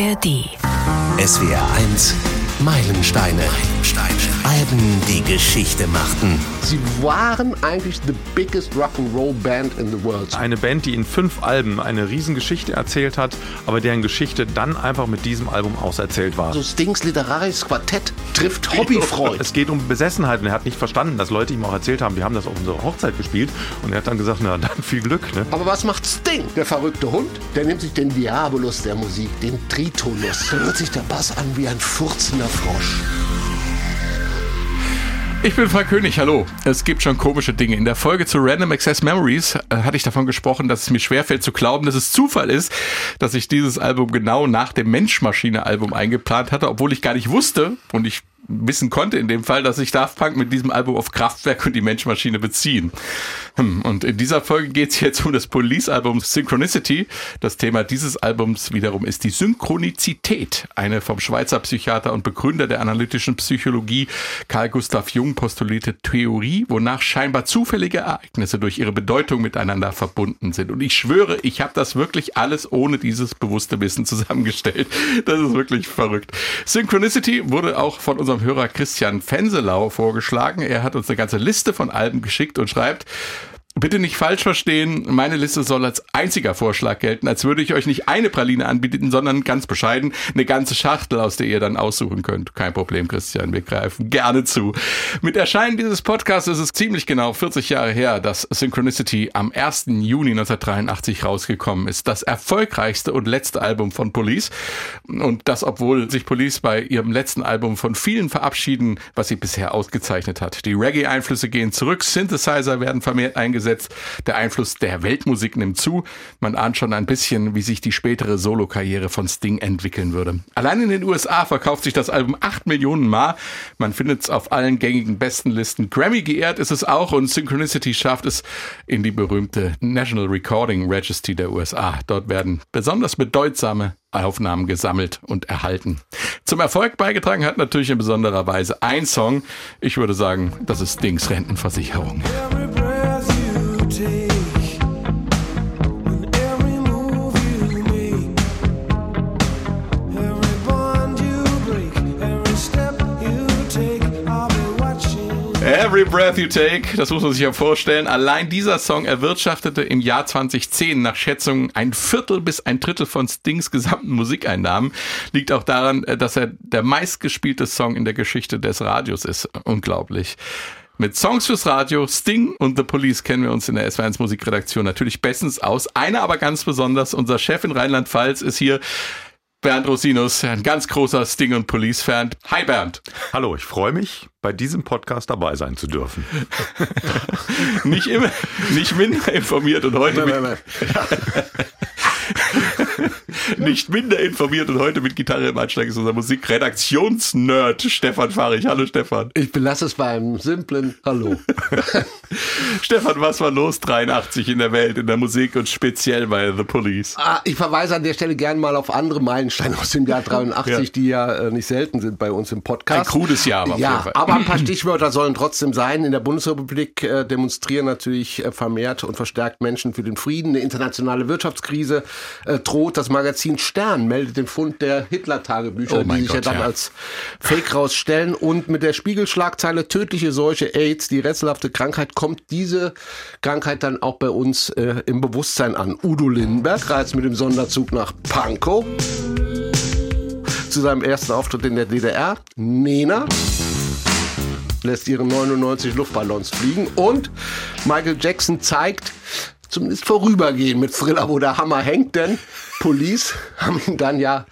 ARD. SWR 1 Meilensteine. Meilensteine. Alben, die Geschichte machten. Sie waren eigentlich the biggest Rock'n'Roll Band in the world. Eine Band, die in fünf Alben eine Riesengeschichte erzählt hat, aber deren Geschichte dann einfach mit diesem Album auserzählt war. So Stings literarisches Quartett trifft Hobbyfreud. Es geht um Besessenheit und er hat nicht verstanden, dass Leute ihm auch erzählt haben, wir haben das auf unserer Hochzeit gespielt und er hat dann gesagt, na dann viel Glück. Ne? Aber was macht Sting? Der verrückte Hund, der nimmt sich den Diabolus der Musik, den Tritonus. Da hört sich der Bass an wie ein furzender Frosch. Ich bin Frank König, hallo. Es gibt schon komische Dinge. In der Folge zu Random Access Memories äh, hatte ich davon gesprochen, dass es mir schwerfällt zu glauben, dass es Zufall ist, dass ich dieses Album genau nach dem Mensch-Maschine-Album eingeplant hatte, obwohl ich gar nicht wusste und ich wissen konnte in dem Fall, dass sich Daft Punk mit diesem Album auf Kraftwerk und die Menschmaschine beziehen. Hm, und in dieser Folge geht es jetzt um das Police-Album Synchronicity. Das Thema dieses Albums wiederum ist die Synchronizität, eine vom Schweizer Psychiater und Begründer der analytischen Psychologie Carl Gustav Jung postulierte Theorie, wonach scheinbar zufällige Ereignisse durch ihre Bedeutung miteinander verbunden sind. Und ich schwöre, ich habe das wirklich alles ohne dieses bewusste Wissen zusammengestellt. Das ist wirklich verrückt. Synchronicity wurde auch von unserem Hörer Christian Fenselau vorgeschlagen. Er hat uns eine ganze Liste von Alben geschickt und schreibt, Bitte nicht falsch verstehen, meine Liste soll als einziger Vorschlag gelten, als würde ich euch nicht eine Praline anbieten, sondern ganz bescheiden eine ganze Schachtel, aus der ihr dann aussuchen könnt. Kein Problem, Christian, wir greifen gerne zu. Mit Erscheinen dieses Podcasts ist es ziemlich genau 40 Jahre her, dass Synchronicity am 1. Juni 1983 rausgekommen ist. Das erfolgreichste und letzte Album von Police. Und das, obwohl sich Police bei ihrem letzten Album von vielen verabschieden, was sie bisher ausgezeichnet hat. Die Reggae-Einflüsse gehen zurück, Synthesizer werden vermehrt eingesetzt, eingesetzt. Der Einfluss der Weltmusik nimmt zu. Man ahnt schon ein bisschen, wie sich die spätere Solokarriere von Sting entwickeln würde. Allein in den USA verkauft sich das Album 8 Millionen Mal. Man findet es auf allen gängigen Bestenlisten. Grammy geehrt ist es auch und Synchronicity schafft es in die berühmte National Recording Registry der USA. Dort werden besonders bedeutsame Aufnahmen gesammelt und erhalten. Zum Erfolg beigetragen hat natürlich in besonderer Weise ein Song. Ich würde sagen, das ist Stings Rentenversicherung. Every Breath You Take, das muss man sich ja vorstellen. Allein dieser Song erwirtschaftete im Jahr 2010 nach Schätzungen ein Viertel bis ein Drittel von Stings gesamten Musikeinnahmen. Liegt auch daran, äh, dass er der meistgespielte Song in der Geschichte des Radios ist. Unglaublich. Mit Songs fürs Radio, Sting und The Police kennen wir uns in der S1 Musikredaktion natürlich bestens aus. Einer aber ganz besonders, unser Chef in Rheinland-Pfalz ist hier. Bernd Rosinus, ein ganz großer Sting- und Police-Fan. Hi Bernd. Hallo, ich freue mich, bei diesem Podcast dabei sein zu dürfen. nicht immer, nicht minder informiert und heute. Nein, nein, nein. nicht minder informiert und heute mit Gitarre im Anschlag ist unser Musikredaktionsnerd Stefan Fahrich. Hallo Stefan. Ich belasse es beim simplen Hallo. Stefan, was war los 83 in der Welt, in der Musik und speziell bei The Police? Ah, ich verweise an der Stelle gerne mal auf andere Meilensteine aus dem Jahr 83, ja. die ja äh, nicht selten sind bei uns im Podcast. Ein krudes Jahr aber ja, aber ein paar Stichwörter sollen trotzdem sein. In der Bundesrepublik äh, demonstrieren natürlich äh, vermehrt und verstärkt Menschen für den Frieden. Eine internationale Wirtschaftskrise äh, droht. Das Magazin Stern meldet den Fund der Hitler-Tagebücher, oh die sich Gott, ja dann ja. als Fake rausstellen. Und mit der Spiegelschlagzeile tödliche Seuche AIDS, die rätselhafte Krankheit, kommt diese Krankheit dann auch bei uns äh, im Bewusstsein an. Udo Lindenberg reist mit dem Sonderzug nach Pankow zu seinem ersten Auftritt in der DDR. Nena lässt ihre 99 Luftballons fliegen und Michael Jackson zeigt, zumindest vorübergehen mit Thriller, wo der Hammer hängt, denn Police haben ihn dann ja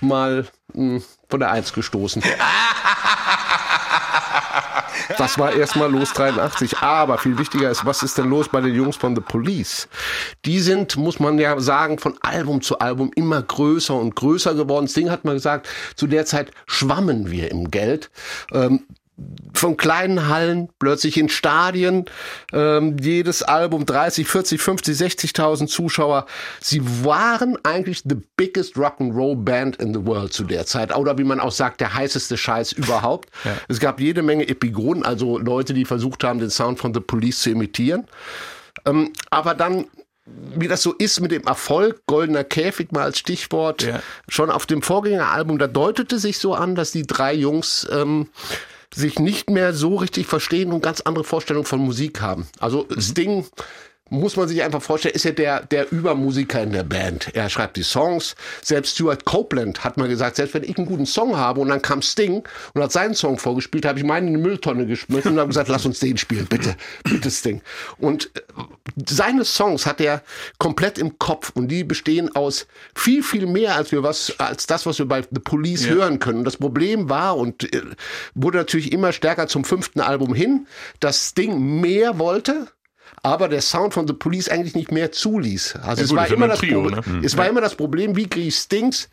mal mh, hm, von der Eins gestoßen. Das war erstmal los 83. Aber viel wichtiger ist, was ist denn los bei den Jungs von The Police? Die sind, muss man ja sagen, von Album zu Album immer größer und größer geworden. Sting hat mal gesagt, zu der Zeit schwammen wir im Geld. Ähm, von kleinen Hallen plötzlich in Stadien, ähm, jedes Album 30, 40, 50, 60.000 Zuschauer. Sie waren eigentlich the biggest Rock'n'Roll Band in the world zu der Zeit. Oder wie man auch sagt, der heißeste Scheiß überhaupt. Ja. Es gab jede Menge Epigonen, also Leute, die versucht haben, den Sound von The Police zu imitieren. Ähm, aber dann wie das so ist mit dem Erfolg, goldener Käfig mal als Stichwort, ja. schon auf dem Vorgängeralbum, da deutete sich so an, dass die drei Jungs ähm, sich nicht mehr so richtig verstehen und ganz andere Vorstellungen von Musik haben. Also mhm. Sting muss man sich einfach vorstellen, ist ja der, der Übermusiker in der Band. Er schreibt die Songs. Selbst Stuart Copeland hat mal gesagt, selbst wenn ich einen guten Song habe und dann kam Sting und hat seinen Song vorgespielt, habe ich meinen in eine Mülltonne geschmissen und habe gesagt, lass uns den spielen, bitte, bitte Sting. Und äh, seine Songs hat er komplett im Kopf und die bestehen aus viel, viel mehr als wir was, als das, was wir bei The Police ja. hören können. Und das Problem war und äh, wurde natürlich immer stärker zum fünften Album hin, dass Sting mehr wollte aber der Sound von The Police eigentlich nicht mehr zuließ. Also ja, es, gut, war, immer das Trio, Problem, ne? es war immer das Problem, wie kriege ich Stings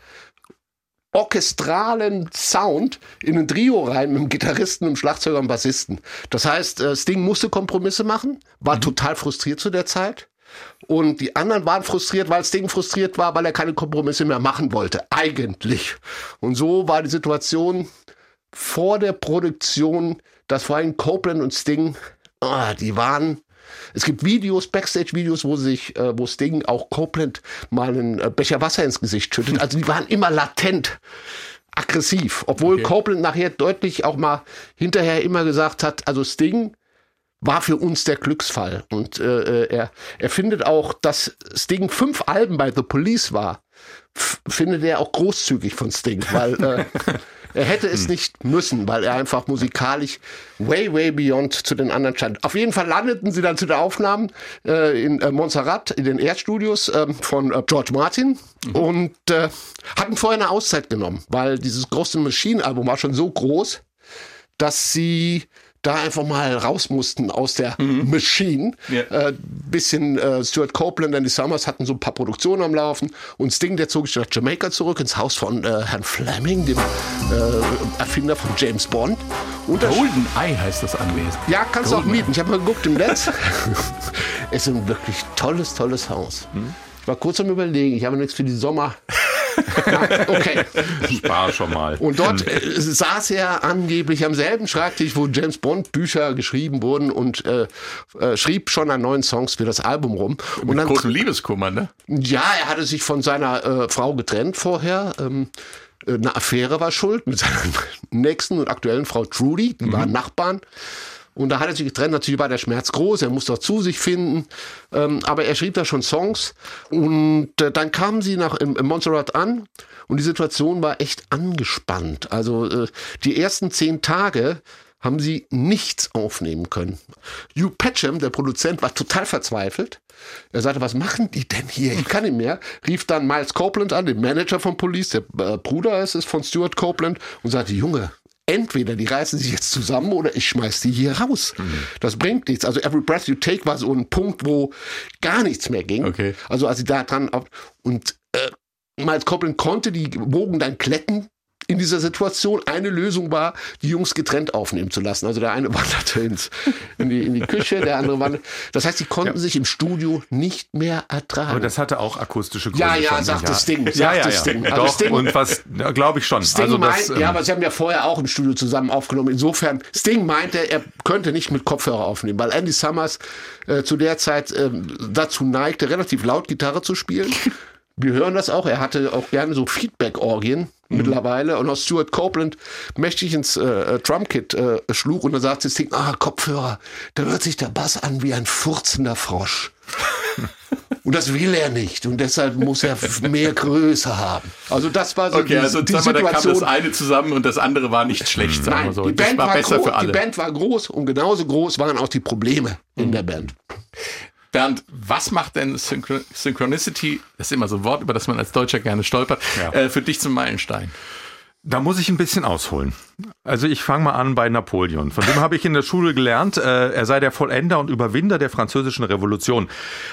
orchestralen Sound in ein Trio rein mit einem Gitarristen, einem Schlagzeuger und Bassisten. Das heißt, äh, Sting musste Kompromisse machen, war mhm. total frustriert zu der Zeit. Und die anderen waren frustriert, weil Sting frustriert war, weil er keine Kompromisse mehr machen wollte. Eigentlich. Und so war die Situation vor der Produktion, dass vor allem Copeland und Sting, oh, die waren es gibt Videos, Backstage-Videos, wo sich, äh, wo Sting auch Copeland mal einen äh, Becher Wasser ins Gesicht schüttet. Also die waren immer latent aggressiv, obwohl okay. Copeland nachher deutlich auch mal hinterher immer gesagt hat, also Sting war für uns der Glücksfall. Und äh, äh er, er findet auch, dass Sting fünf Alben bei The Police war, findet er auch großzügig von Sting, weil äh, Er hätte es hm. nicht müssen, weil er einfach musikalisch way, way beyond zu den anderen stand. Auf jeden Fall landeten sie dann zu den Aufnahmen äh, in äh, Montserrat, in den Erdstudios äh, von George Martin mhm. und äh, hatten vorher eine Auszeit genommen, weil dieses große Machine-Album war schon so groß, dass sie da einfach mal raus mussten aus der mhm. Machine. Yeah. Äh, bisschen äh, Stuart Copeland und die Summers hatten so ein paar Produktionen am Laufen und Sting, der zog sich nach Jamaica zurück ins Haus von äh, Herrn Fleming, dem äh, Erfinder von James Bond. Und Golden Eye heißt das Anwesen. Ja, kannst du auch mieten. Ich habe mal geguckt im Netz. es ist ein wirklich tolles, tolles Haus. Mhm. Ich war kurz am überlegen, ich habe nichts für die Sommer okay. Spar schon mal. Und dort äh, saß er angeblich am selben Schreibtisch, wo James Bond Bücher geschrieben wurden und äh, äh, schrieb schon an neuen Songs für das Album rum. Mit und dann, großem Liebeskummer, ne? Ja, er hatte sich von seiner äh, Frau getrennt vorher. Ähm, äh, eine Affäre war schuld mit seiner nächsten und aktuellen Frau Trudy, die mhm. waren Nachbarn. Und da hat er sich getrennt. Natürlich war der Schmerz groß. Er musste auch zu sich finden. Ähm, aber er schrieb da schon Songs. Und äh, dann kamen sie nach im, im Montserrat an. Und die Situation war echt angespannt. Also äh, die ersten zehn Tage haben sie nichts aufnehmen können. Hugh Patcham, der Produzent, war total verzweifelt. Er sagte, was machen die denn hier? Ich kann nicht mehr. Rief dann Miles Copeland an, den Manager von Police, der äh, Bruder ist es von Stuart Copeland, und sagte, Junge, entweder die reißen sich jetzt zusammen oder ich schmeiß die hier raus. Mhm. Das bringt nichts. Also Every Breath You Take war so ein Punkt, wo gar nichts mehr ging. Okay. Also als sie da dran und äh, Miles Copeland konnte die Wogen dann kletten in dieser Situation. Eine Lösung war, die Jungs getrennt aufnehmen zu lassen. Also der eine wanderte ins, in, die, in die Küche, der andere wanderte. Das heißt, sie konnten ja. sich im Studio nicht mehr ertragen. Aber das hatte auch akustische Gründe. Ja, ja, sagt das Ding. Ja, ja, ja. Ding. Also Doch, Sting, und was, glaube ich schon. Sting also das, meint, ja, ähm, aber sie haben ja vorher auch im Studio zusammen aufgenommen. Insofern, Sting meinte, er könnte nicht mit Kopfhörer aufnehmen, weil Andy Summers äh, zu der Zeit äh, dazu neigte, relativ laut Gitarre zu spielen. Wir hören das auch. Er hatte auch gerne so Feedback-Orgien mhm. mittlerweile. Und auch Stuart Copeland mächtig ins äh, äh Drumkit äh, schlug und dann sagte das Ding, ah, Kopfhörer, da hört sich der Bass an wie ein furzender Frosch. und das will er nicht. Und deshalb muss er mehr Größe haben. Also das war so okay, die, also, die Situation. Da kam das eine zusammen und das andere war nicht schlecht. Nein, so. Die Band war, war besser für alle. Die Band war groß und genauso groß waren auch die Probleme in der Band. Bernd, was macht denn Synchron Synchronicity, das ist immer so ein Wort, über das man als Deutscher gerne stolpert, ja. äh, für dich zum Meilenstein? Da muss ich ein bisschen ausholen. Also ich fange mal an bei Napoleon. Von dem habe ich in der Schule gelernt, äh, er sei der Vollender und Überwinder der französischen Revolution.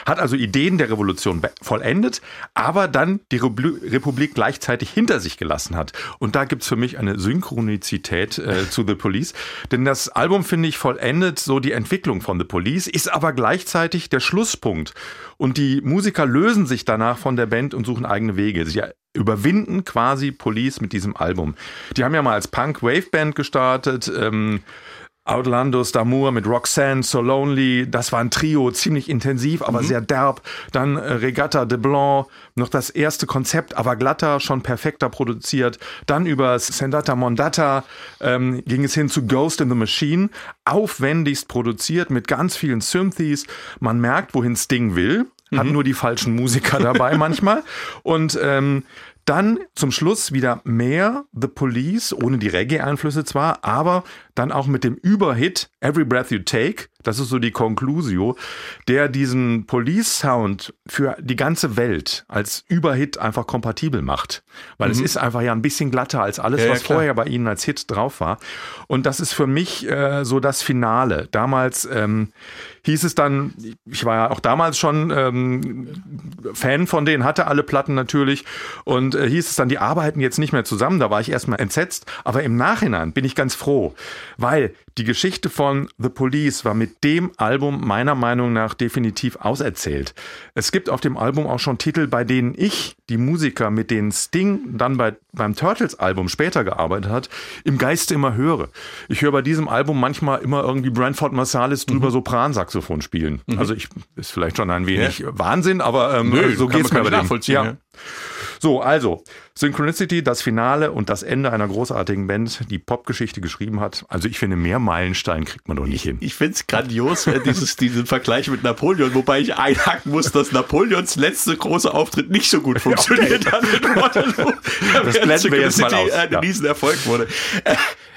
Hat also Ideen der Revolution vollendet, aber dann die Republik gleichzeitig hinter sich gelassen hat. Und da gibt's für mich eine Synchronizität äh, zu The Police. Denn das Album, finde ich, vollendet so die Entwicklung von The Police, ist aber gleichzeitig der Schlusspunkt. Und die Musiker lösen sich danach von der Band und suchen eigene Wege. Sie überwinden quasi Police mit diesem Album. Die haben ja mal als Punk-Wave-Band gestartet. Ähm, Outlandos d'Amour mit Roxanne, So Lonely, das war ein Trio, ziemlich intensiv, aber mhm. sehr derb. Dann äh, Regatta de Blanc, noch das erste Konzept, aber glatter, schon perfekter produziert. Dann über Sendata Mondata ähm, ging es hin zu Ghost in the Machine, aufwendigst produziert mit ganz vielen Synthes. Man merkt, wohin Sting will, hat mhm. nur die falschen Musiker dabei manchmal. Und ähm, dann zum Schluss wieder mehr The Police, ohne die Reggae-Einflüsse zwar, aber dann auch mit dem Überhit Every Breath You Take, das ist so die Conclusio, der diesen Police-Sound für die ganze Welt als Überhit einfach kompatibel macht. Weil mhm. es ist einfach ja ein bisschen glatter als alles, ja, was ja, vorher bei ihnen als Hit drauf war. Und das ist für mich äh, so das Finale. Damals ähm, hieß es dann, ich war ja auch damals schon ähm, Fan von denen, hatte alle Platten natürlich und äh, hieß es dann, die arbeiten jetzt nicht mehr zusammen. Da war ich erstmal entsetzt, aber im Nachhinein bin ich ganz froh, weil die Geschichte von The Police war mit dem Album meiner Meinung nach definitiv auserzählt. Es gibt auf dem Album auch schon Titel, bei denen ich, die Musiker, mit denen Sting dann bei, beim Turtles-Album später gearbeitet hat, im Geiste immer höre. Ich höre bei diesem Album manchmal immer irgendwie Branford Marsalis drüber mhm. Sopransaxophon spielen. Mhm. Also ich ist vielleicht schon ein wenig ja. Wahnsinn, aber ähm, Nö, so geht es mir bei dem. Ja. ja. So, also Synchronicity, das Finale und das Ende einer großartigen Band, die Popgeschichte geschrieben hat. Also ich finde, mehr Meilenstein kriegt man doch nicht hin. Ich finde es grandios, dieses, diesen Vergleich mit Napoleon, wobei ich einhaken muss, dass Napoleons letzte große Auftritt nicht so gut funktioniert hat mit Waterloo. Das blenden wir jetzt mal aus. ein ja. Riesenerfolg wurde.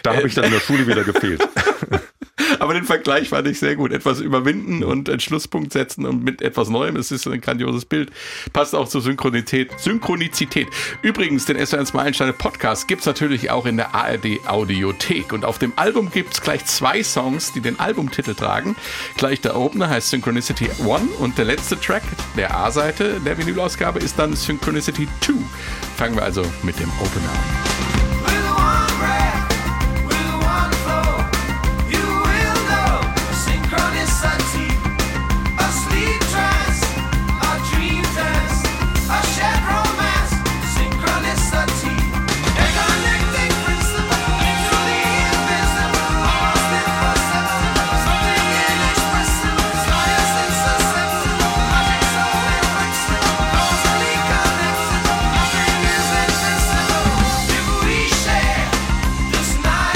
Da habe ich dann in der Schule wieder gefehlt. Aber den Vergleich fand ich sehr gut. Etwas überwinden und einen Schlusspunkt setzen und mit etwas Neuem. Es ist ein grandioses Bild. Passt auch zur Synchronität. Synchronizität. Übrigens, den SR1 Meilensteine Podcast gibt es natürlich auch in der ARD Audiothek. Und auf dem Album gibt es gleich zwei Songs, die den Albumtitel tragen. Gleich der Opener heißt Synchronicity 1 und der letzte Track der A-Seite der Vinylausgabe ist dann Synchronicity 2. Fangen wir also mit dem Opener an.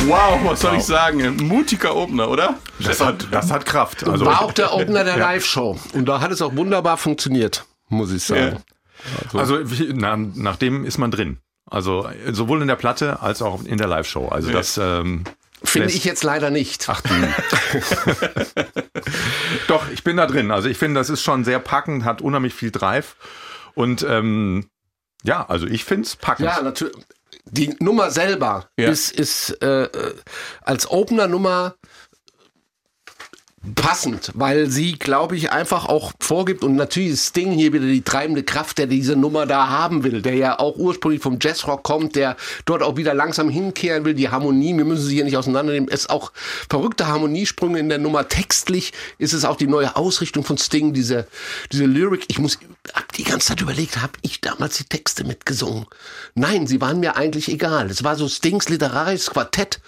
Wow, was soll wow. ich sagen? Mutiger Opener, oder? Das hat, das hat Kraft. Also, War auch der Opener der ja. Live-Show. Und da hat es auch wunderbar funktioniert, muss ich sagen. Ja. Also, also na, nach dem ist man drin. Also sowohl in der Platte als auch in der Live-Show. Also ja. das ähm, Finde ich jetzt leider nicht. Ach du. Doch, ich bin da drin. Also ich finde, das ist schon sehr packend, hat unheimlich viel Drive. Und ähm, ja, also ich finde es packend. Ja, natürlich die Nummer selber ja. ist, ist äh, äh als Opener-Nummer passend, weil sie, glaube ich, einfach auch vorgibt und natürlich ist Sting hier wieder die treibende Kraft, der diese Nummer da haben will, der ja auch ursprünglich vom Jazzrock kommt, der dort auch wieder langsam hinkehren will, die Harmonie, wir müssen sie hier nicht auseinandernehmen, es ist auch verrückte Harmoniesprünge in der Nummer, textlich ist es auch die neue Ausrichtung von Sting, diese, diese Lyric, ich muss, hab die ganze Zeit überlegt, habe ich damals die Texte mitgesungen? Nein, sie waren mir eigentlich egal, es war so Stings literarisches Quartett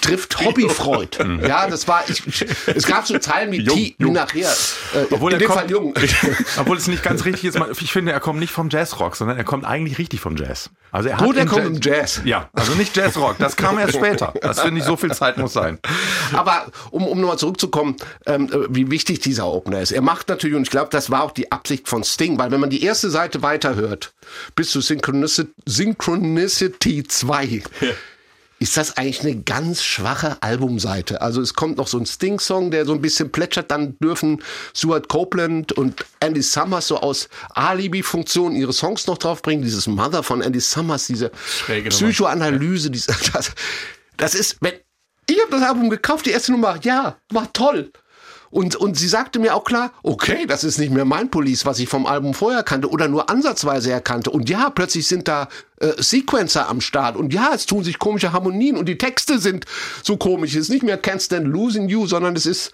trifft Hobbyfreud. Mhm. ja, das war, ich, es gab so Zeilen wie, jung, jung. nachher, äh, obwohl in dem kommt, Fall jung. obwohl es nicht ganz richtig ist, ich finde, er kommt nicht vom Jazzrock, sondern er kommt eigentlich richtig vom Jazz. Also er Gut, er kommt im Jazz. Ja, also nicht Jazzrock, das kam erst später. Das finde ich, so viel Zeit muss sein. Aber um, um nochmal zurückzukommen, ähm, wie wichtig dieser Opener ist. Er macht natürlich, und ich glaube, das war auch die Absicht von Sting, weil wenn man die erste Seite weiterhört, bis zu Synchronicity, Synchronicity 2, ja ist das eigentlich eine ganz schwache Albumseite. Also es kommt noch so ein Sting-Song, der so ein bisschen plätschert. Dann dürfen Stuart Copeland und Andy Summers so aus Alibi-Funktion ihre Songs noch draufbringen. Dieses Mother von Andy Summers, diese Psychoanalyse, diese, das, das ist, wenn, ich habe das Album gekauft, die erste Nummer, ja, war toll. Und, und sie sagte mir auch klar, okay, das ist nicht mehr mein Police, was ich vom Album vorher kannte oder nur ansatzweise erkannte. Und ja, plötzlich sind da äh, Sequencer am Start. Und ja, es tun sich komische Harmonien und die Texte sind so komisch. Es ist nicht mehr Can't Stand Losing You, sondern es ist,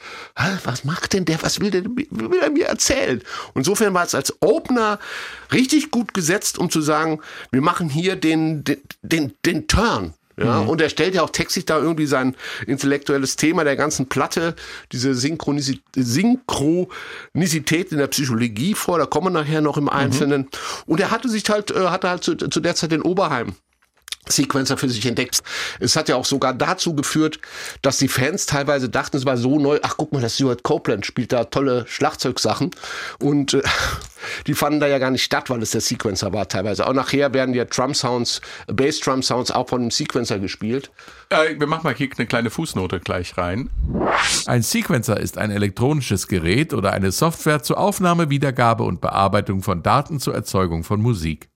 was macht denn der, was will der, will er mir erzählen? Und insofern war es als Opener richtig gut gesetzt, um zu sagen, wir machen hier den, den, den, den Turn Ja, und er stellt ja auch textlich da irgendwie sein intellektuelles Thema der ganzen Platte, diese Synchronisi Synchronizität in der Psychologie vor, da kommen wir nachher noch im Einzelnen. Und er hatte sich halt, äh, hatte halt zu, zu der Zeit den Oberheim Sequencer für sich entdeckt. Es hat ja auch sogar dazu geführt, dass die Fans teilweise dachten, es war so neu, ach guck mal, das Stuart Copeland spielt da tolle Schlagzeugsachen und äh, die fanden da ja gar nicht statt, weil es der Sequencer war teilweise. Auch nachher werden ja Drum Sounds, Bass Drum Sounds auch von dem Sequencer gespielt. Äh, wir machen mal hier eine kleine Fußnote gleich rein. Ein Sequencer ist ein elektronisches Gerät oder eine Software zur Aufnahme, Wiedergabe und Bearbeitung von Daten zur Erzeugung von Musik.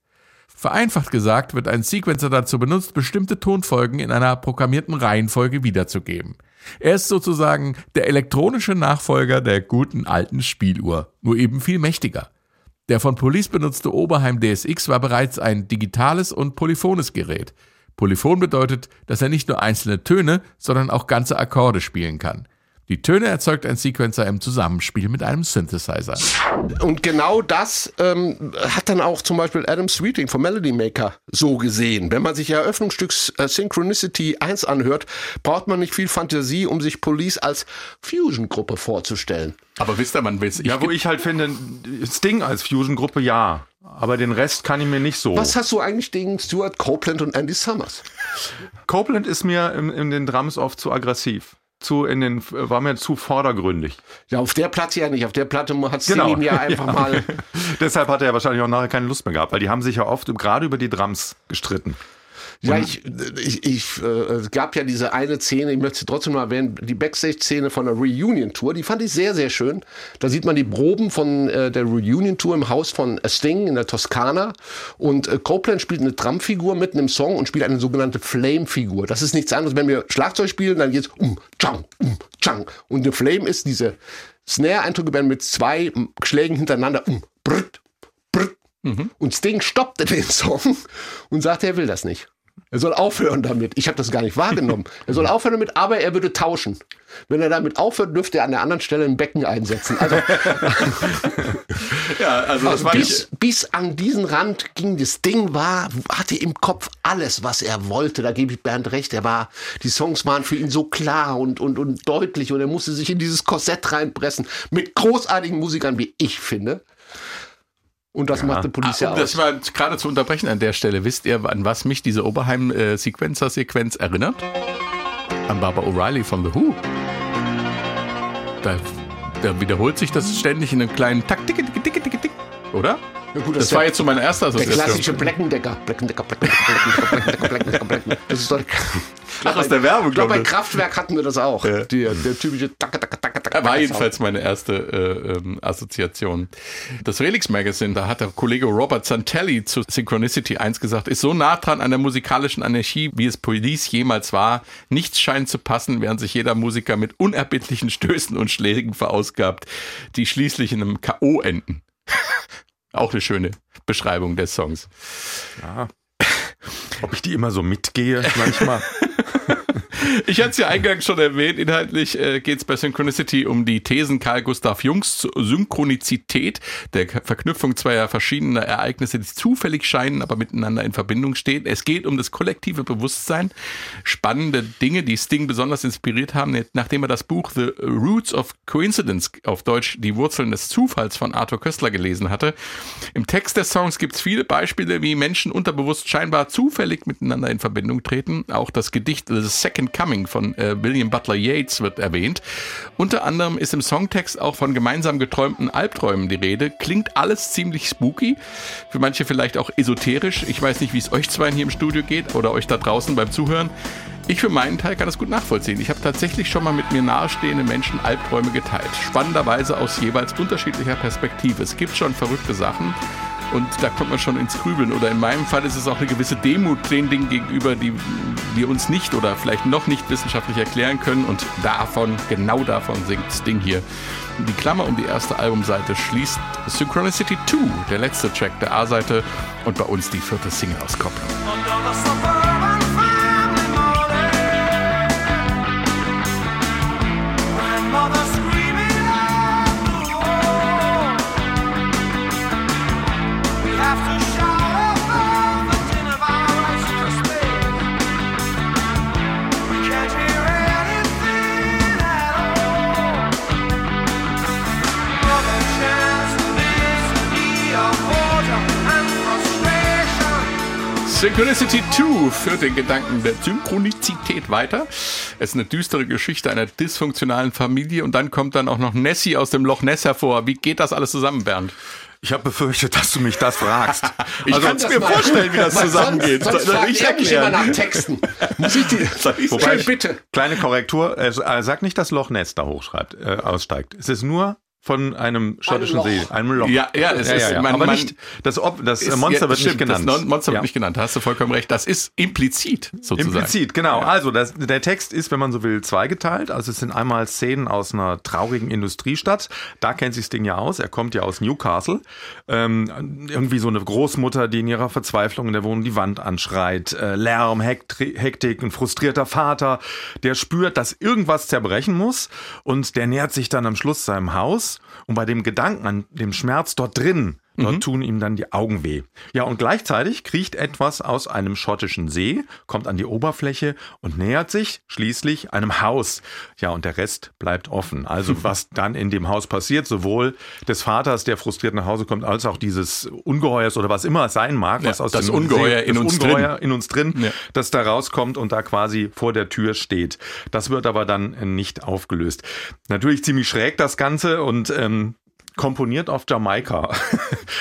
Vereinfacht gesagt wird ein Sequencer dazu benutzt, bestimmte Tonfolgen in einer programmierten Reihenfolge wiederzugeben. Er ist sozusagen der elektronische Nachfolger der guten alten Spieluhr, nur eben viel mächtiger. Der von Police benutzte Oberheim DSX war bereits ein digitales und polyphones Gerät. Polyphon bedeutet, dass er nicht nur einzelne Töne, sondern auch ganze Akkorde spielen kann. Die Töne erzeugt ein Sequencer im Zusammenspiel mit einem Synthesizer. Und genau das ähm, hat dann auch zum Beispiel Adam Sweeting vom Melody Maker so gesehen. Wenn man sich Eröffnungsstück äh, Synchronicity 1 anhört, braucht man nicht viel Fantasie, um sich Police als Fusion-Gruppe vorzustellen. Aber wisst ihr, man will Ja, wo ich halt finde, Sting als Fusion-Gruppe ja. Aber den Rest kann ich mir nicht so. Was hast du eigentlich gegen Stuart Copeland und Andy Summers? Copeland ist mir in, in den Drums oft zu aggressiv. Zu in den, war mir zu vordergründig. Ja, auf der Platte ja nicht. Auf der Platte hat Sting Genau. ihm ja einfach Ja. mal. Deshalb hat er wahrscheinlich auch nachher keine Lust mehr gehabt, weil die haben sich ja oft gerade über die Drums gestritten. Ja, ich, ich, ich äh, es gab ja diese eine Szene, ich möchte sie trotzdem mal erwähnen, die Backstage-Szene von der Reunion-Tour, die fand ich sehr, sehr schön. Da sieht man die Proben von äh, der Reunion-Tour im Haus von Sting in der Toskana und äh, Copeland spielt eine Drumfigur mitten im Song und spielt eine sogenannte Flame-Figur. Das ist nichts anderes, wenn wir Schlagzeug spielen, dann geht's um, tschang, um, tschang. Und eine Flame ist diese Snare-Eindrücke werden mit zwei Schlägen hintereinander um, brrt, brrt. Und Sting stoppte den Song und sagte, er will das nicht. Er soll aufhören damit. Ich habe das gar nicht wahrgenommen. Er soll aufhören damit, aber er würde tauschen. Wenn er damit aufhört, dürfte er an der anderen Stelle ein Becken einsetzen. Also, Ja, also also bis, bis an diesen Rand ging das Ding war, hatte im Kopf alles, was er wollte. Da gebe ich Bernd recht. Er war, die Songs waren für ihn so klar und, und, und deutlich und er musste sich in dieses Korsett reinpressen. Mit großartigen Musikern, wie ich finde. Und das machte Police ja Um das mal gerade zu unterbrechen an der Stelle, wisst ihr, an was mich diese Oberheim-Sequencer-Sequenz erinnert? An Barbara O'Reilly von The Who. Da, da wiederholt sich das ständig in einem kleinen Takt, ticke, ticke, ticke, ticke, tick, oder? Ja, gut, Das ist war der- jetzt so meine erste Der Assoziation. klassische Blackendecker. Blackendecker, Blackendecker, Blackendecker, Blackendecker, Blackendecker, Blackendecker. Das ist doch. Ach, aus der Werbung, Ich glaube, bei glaub ich. Kraftwerk hatten wir das auch. Der, der typische Taka, Taka, War jedenfalls meine erste äh, ähm, Assoziation. Das Relix Magazine, da hat der Kollege Robert Santelli zu Synchronicity 1 gesagt, ist so nah dran an der musikalischen Anarchie, wie es Police jemals war. Nichts scheint zu passen, während sich jeder Musiker mit unerbittlichen Stößen und Schlägen verausgabt, die schließlich in einem K.O. enden. Auch eine schöne Beschreibung des Songs. Ob ich die immer so mitgehe, manchmal. Ich hatte es ja eingangs schon erwähnt, inhaltlich äh, geht es bei Synchronicity um die Thesen Karl Gustav Jungs zur Synchronizität, der Verknüpfung zweier verschiedener Ereignisse, die zufällig scheinen, aber miteinander in Verbindung stehen. Es geht um das kollektive Bewusstsein, spannende Dinge, die Sting besonders inspiriert haben, nachdem er das Buch The Roots of Coincidence auf Deutsch Die Wurzeln des Zufalls von Arthur Köstler gelesen hatte. Im Text des Songs gibt es viele Beispiele, wie Menschen unterbewusst scheinbar zufällig miteinander in Verbindung treten. Auch das Gedicht The Second Coming von äh, William Butler Yeats wird erwähnt. Unter anderem ist im Songtext auch von gemeinsam geträumten Albträumen die Rede. Klingt alles ziemlich spooky, für manche vielleicht auch esoterisch. Ich weiß nicht, wie es euch zwei hier im Studio geht oder euch da draußen beim Zuhören. Ich für meinen Teil kann das gut nachvollziehen. Ich habe tatsächlich schon mal mit mir nahestehende Menschen Albträume geteilt. Spannenderweise aus jeweils unterschiedlicher Perspektive. Es gibt schon verrückte Sachen und da kommt man schon ins Grübeln. Oder in meinem Fall ist es auch eine gewisse Demut den Dingen gegenüber, die wir uns nicht oder vielleicht noch nicht wissenschaftlich erklären können. Und davon, genau davon singt Sting hier. Die Klammer um die erste Albumseite schließt Synchronicity 2, der letzte Track der A-Seite und bei uns die vierte Single-Auskopplung. Synchronicity 2 führt den Gedanken der Synchronizität weiter. Es ist eine düstere Geschichte einer dysfunktionalen Familie und dann kommt dann auch noch Nessie aus dem Loch Ness hervor. Wie geht das alles zusammen, Bernd? Ich habe befürchtet, dass du mich das fragst. Ich Also, kann's mir vorstellen, wie das zusammengeht. Sonst, sonst ich er mich immer nach Texten. Muss ich die, Wobei ich- bitte. Kleine Korrektur, er sagt nicht, dass Loch Ness da hochschreibt, äh, aussteigt. Es ist nur von einem schottischen. See, einem Loch. Ja, ja, es ist- man- aber man- nicht das, Ob, das Ist- Monster ja, wird stimmt, nicht genannt. Das Monster Ja. wird nicht genannt, da hast du vollkommen recht. Das ist implizit sozusagen. Implizit, genau. Also das, der Text ist, wenn man so will, zweigeteilt. Also es sind einmal Szenen aus einer traurigen Industriestadt. Da kennt sich das Ding ja aus. Er kommt ja aus Newcastle. Ähm, irgendwie so eine Großmutter, die in ihrer Verzweiflung in der Wohnung die Wand anschreit. Äh, Lärm, Hektri- Hektik, ein frustrierter Vater, der spürt, dass irgendwas zerbrechen muss. Und der nähert sich dann am Schluss seinem Haus. Und bei dem Gedanken an dem Schmerz dort drin, Dort tun ihm dann die Augen weh. Ja, und gleichzeitig kriecht etwas aus einem schottischen See, kommt an die Oberfläche und nähert sich schließlich einem Haus. Ja, und der Rest bleibt offen. Also was dann in dem Haus passiert, sowohl des Vaters, der frustriert nach Hause kommt, als auch dieses Ungeheuers oder was immer es sein mag, was Ja, aus das dem Ungeheuer See, in das uns Ungeheuer drin. in uns drin, Ja. das da rauskommt und da quasi vor der Tür steht. Das wird aber dann nicht aufgelöst. Natürlich ziemlich schräg das Ganze und ähm, komponiert auf Jamaika.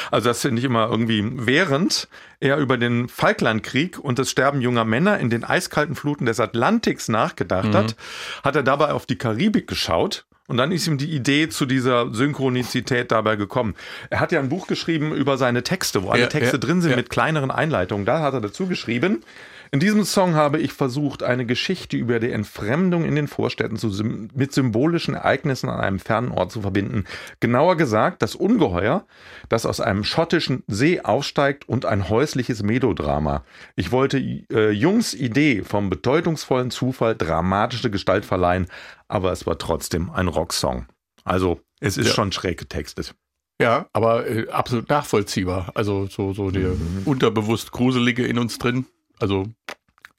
Also das finde ich immer irgendwie, während er über den Falklandkrieg und das Sterben junger Männer in den eiskalten Fluten des Atlantiks nachgedacht hat, hat er dabei auf die Karibik geschaut. Und dann ist ihm die Idee zu dieser Synchronizität dabei gekommen. Er hat ja ein Buch geschrieben über seine Texte, wo alle Ja, Texte ja, drin sind ja. mit kleineren Einleitungen. Da hat er dazu geschrieben, in diesem Song habe ich versucht, eine Geschichte über die Entfremdung in den Vorstädten sym- mit symbolischen Ereignissen an einem fernen Ort zu verbinden. Genauer gesagt, das Ungeheuer, das aus einem schottischen See aufsteigt und ein häusliches Melodrama. Ich wollte äh, Jungs Idee vom bedeutungsvollen Zufall dramatische Gestalt verleihen, aber es war trotzdem ein Rocksong. Also, es ist Ja. schon schräg getextet. Ja, aber äh, absolut nachvollziehbar. Also so, so der Mhm. unterbewusst Gruselige in uns drin. Also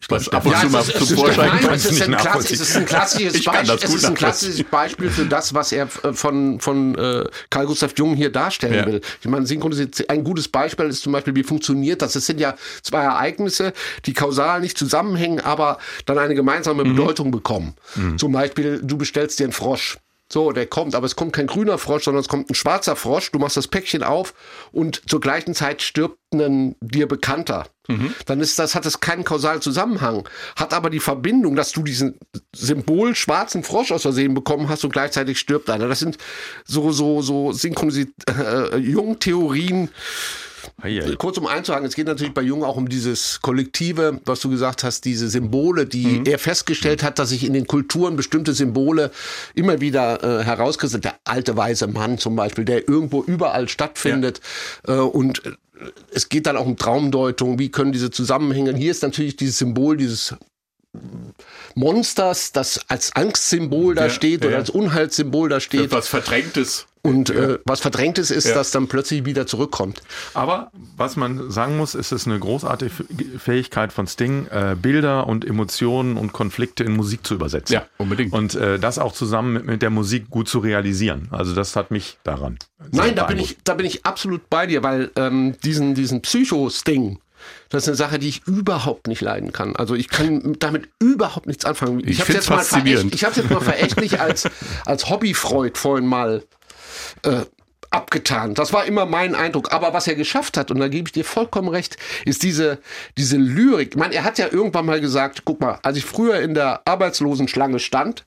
ich glaube, ab und Ja, zu mal zum Vorschein nein, es ist, ein, Klass, nachvollziehen. es ist ein klassisches, Beispiel, das es gut ist ein nachvollziehen. klassisches Beispiel für das, was er äh, von, von äh, Karl Gustav Jung hier darstellen Ja. will. Ich meine, Synchronisität, ein gutes Beispiel ist zum Beispiel, wie funktioniert das? Es sind ja zwei Ereignisse, die kausal nicht zusammenhängen, aber dann eine gemeinsame Mhm. Bedeutung bekommen. Zum Beispiel, du bestellst dir einen Frosch. So, der kommt, aber es kommt kein grüner Frosch, sondern es kommt ein schwarzer Frosch. Du machst das Päckchen auf und zur gleichen Zeit stirbt ein dir Bekannter. Dann ist das, hat es keinen kausalen Zusammenhang, hat aber die Verbindung, dass du diesen Symbol schwarzen Frosch aus Versehen bekommen hast und gleichzeitig stirbt einer. Das sind so, so, so Synchronisität, äh, Jungtheorien, Eieiei. Kurz um einzuhaken, es geht natürlich bei Jung auch um dieses Kollektive, was du gesagt hast, diese Symbole, die er festgestellt hat, dass sich in den Kulturen bestimmte Symbole immer wieder äh, herauskristallisieren. Der alte weiße Mann zum Beispiel, der irgendwo überall stattfindet. Äh, und äh, es geht dann auch um Traumdeutung, wie können diese Zusammenhänge. Hier ist natürlich dieses Symbol dieses Monsters, das als Angstsymbol da Ja, steht oder ja. als Unheilssymbol da steht. was Verdrängtes. Und äh, was Verdrängtes ist, Ja. das dann plötzlich wieder zurückkommt. Aber was man sagen muss, ist es eine großartige Fähigkeit von Sting, äh, Bilder und Emotionen und Konflikte in Musik zu übersetzen. Ja, unbedingt. Und äh, das auch zusammen mit, mit der Musik gut zu realisieren. Also das hat mich daran. Nein, da bin, ich, da bin ich absolut bei dir, weil ähm, diesen, diesen Psycho-Sting, das ist eine Sache, die ich überhaupt nicht leiden kann. Also ich kann damit überhaupt nichts anfangen. Ich jetzt mal verächt- Ich habe jetzt mal verächtlich als, als Hobbyfreud vorhin mal äh, abgetan. Das war immer mein Eindruck. Aber was er geschafft hat, und da gebe ich dir vollkommen recht, ist diese, diese Lyrik. Ich meine, er hat ja irgendwann mal gesagt, guck mal, als ich früher in der Arbeitslosenschlange stand,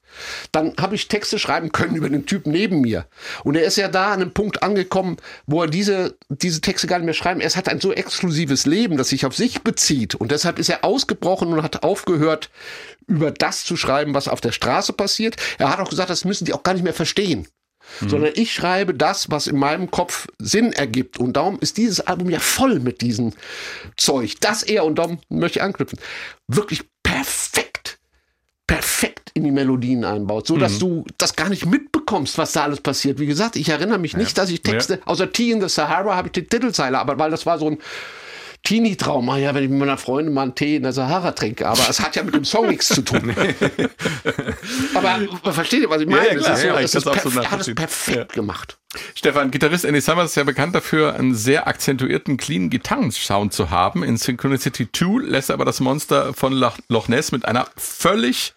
dann habe ich Texte schreiben können über den Typ neben mir. Und er ist ja da an einem Punkt angekommen, wo er diese, diese Texte gar nicht mehr schreiben. Er hat ein so exklusives Leben, das sich auf sich bezieht. Und deshalb ist er ausgebrochen und hat aufgehört, über das zu schreiben, was auf der Straße passiert. Er hat auch gesagt, das müssen die auch gar nicht mehr verstehen sondern ich schreibe das, was in meinem Kopf Sinn ergibt. Und darum ist dieses Album ja voll mit diesem Zeug. Das er, und darum möchte ich anknüpfen, wirklich perfekt, perfekt in die Melodien einbaut, so dass du das gar nicht mitbekommst, was da alles passiert. Wie gesagt, ich erinnere mich nicht, dass ich Texte, außer Tea in the Sahara habe ich die Titelzeile, aber weil das war so ein Teenie-Trauma, ja, wenn ich mit meiner Freundin mal einen Tee in der Sahara trinke. Aber es hat ja mit dem Song nichts zu tun. aber versteht ihr, was ich meine? ja, klar. es ist so, Ja, ich hat es perfekt gemacht. Stefan, Gitarrist Andy Summers ist ja bekannt dafür, einen sehr akzentuierten, cleanen Gitarrensound zu haben. In Synchronicity 2 lässt er aber das Monster von Loch Ness mit einer völlig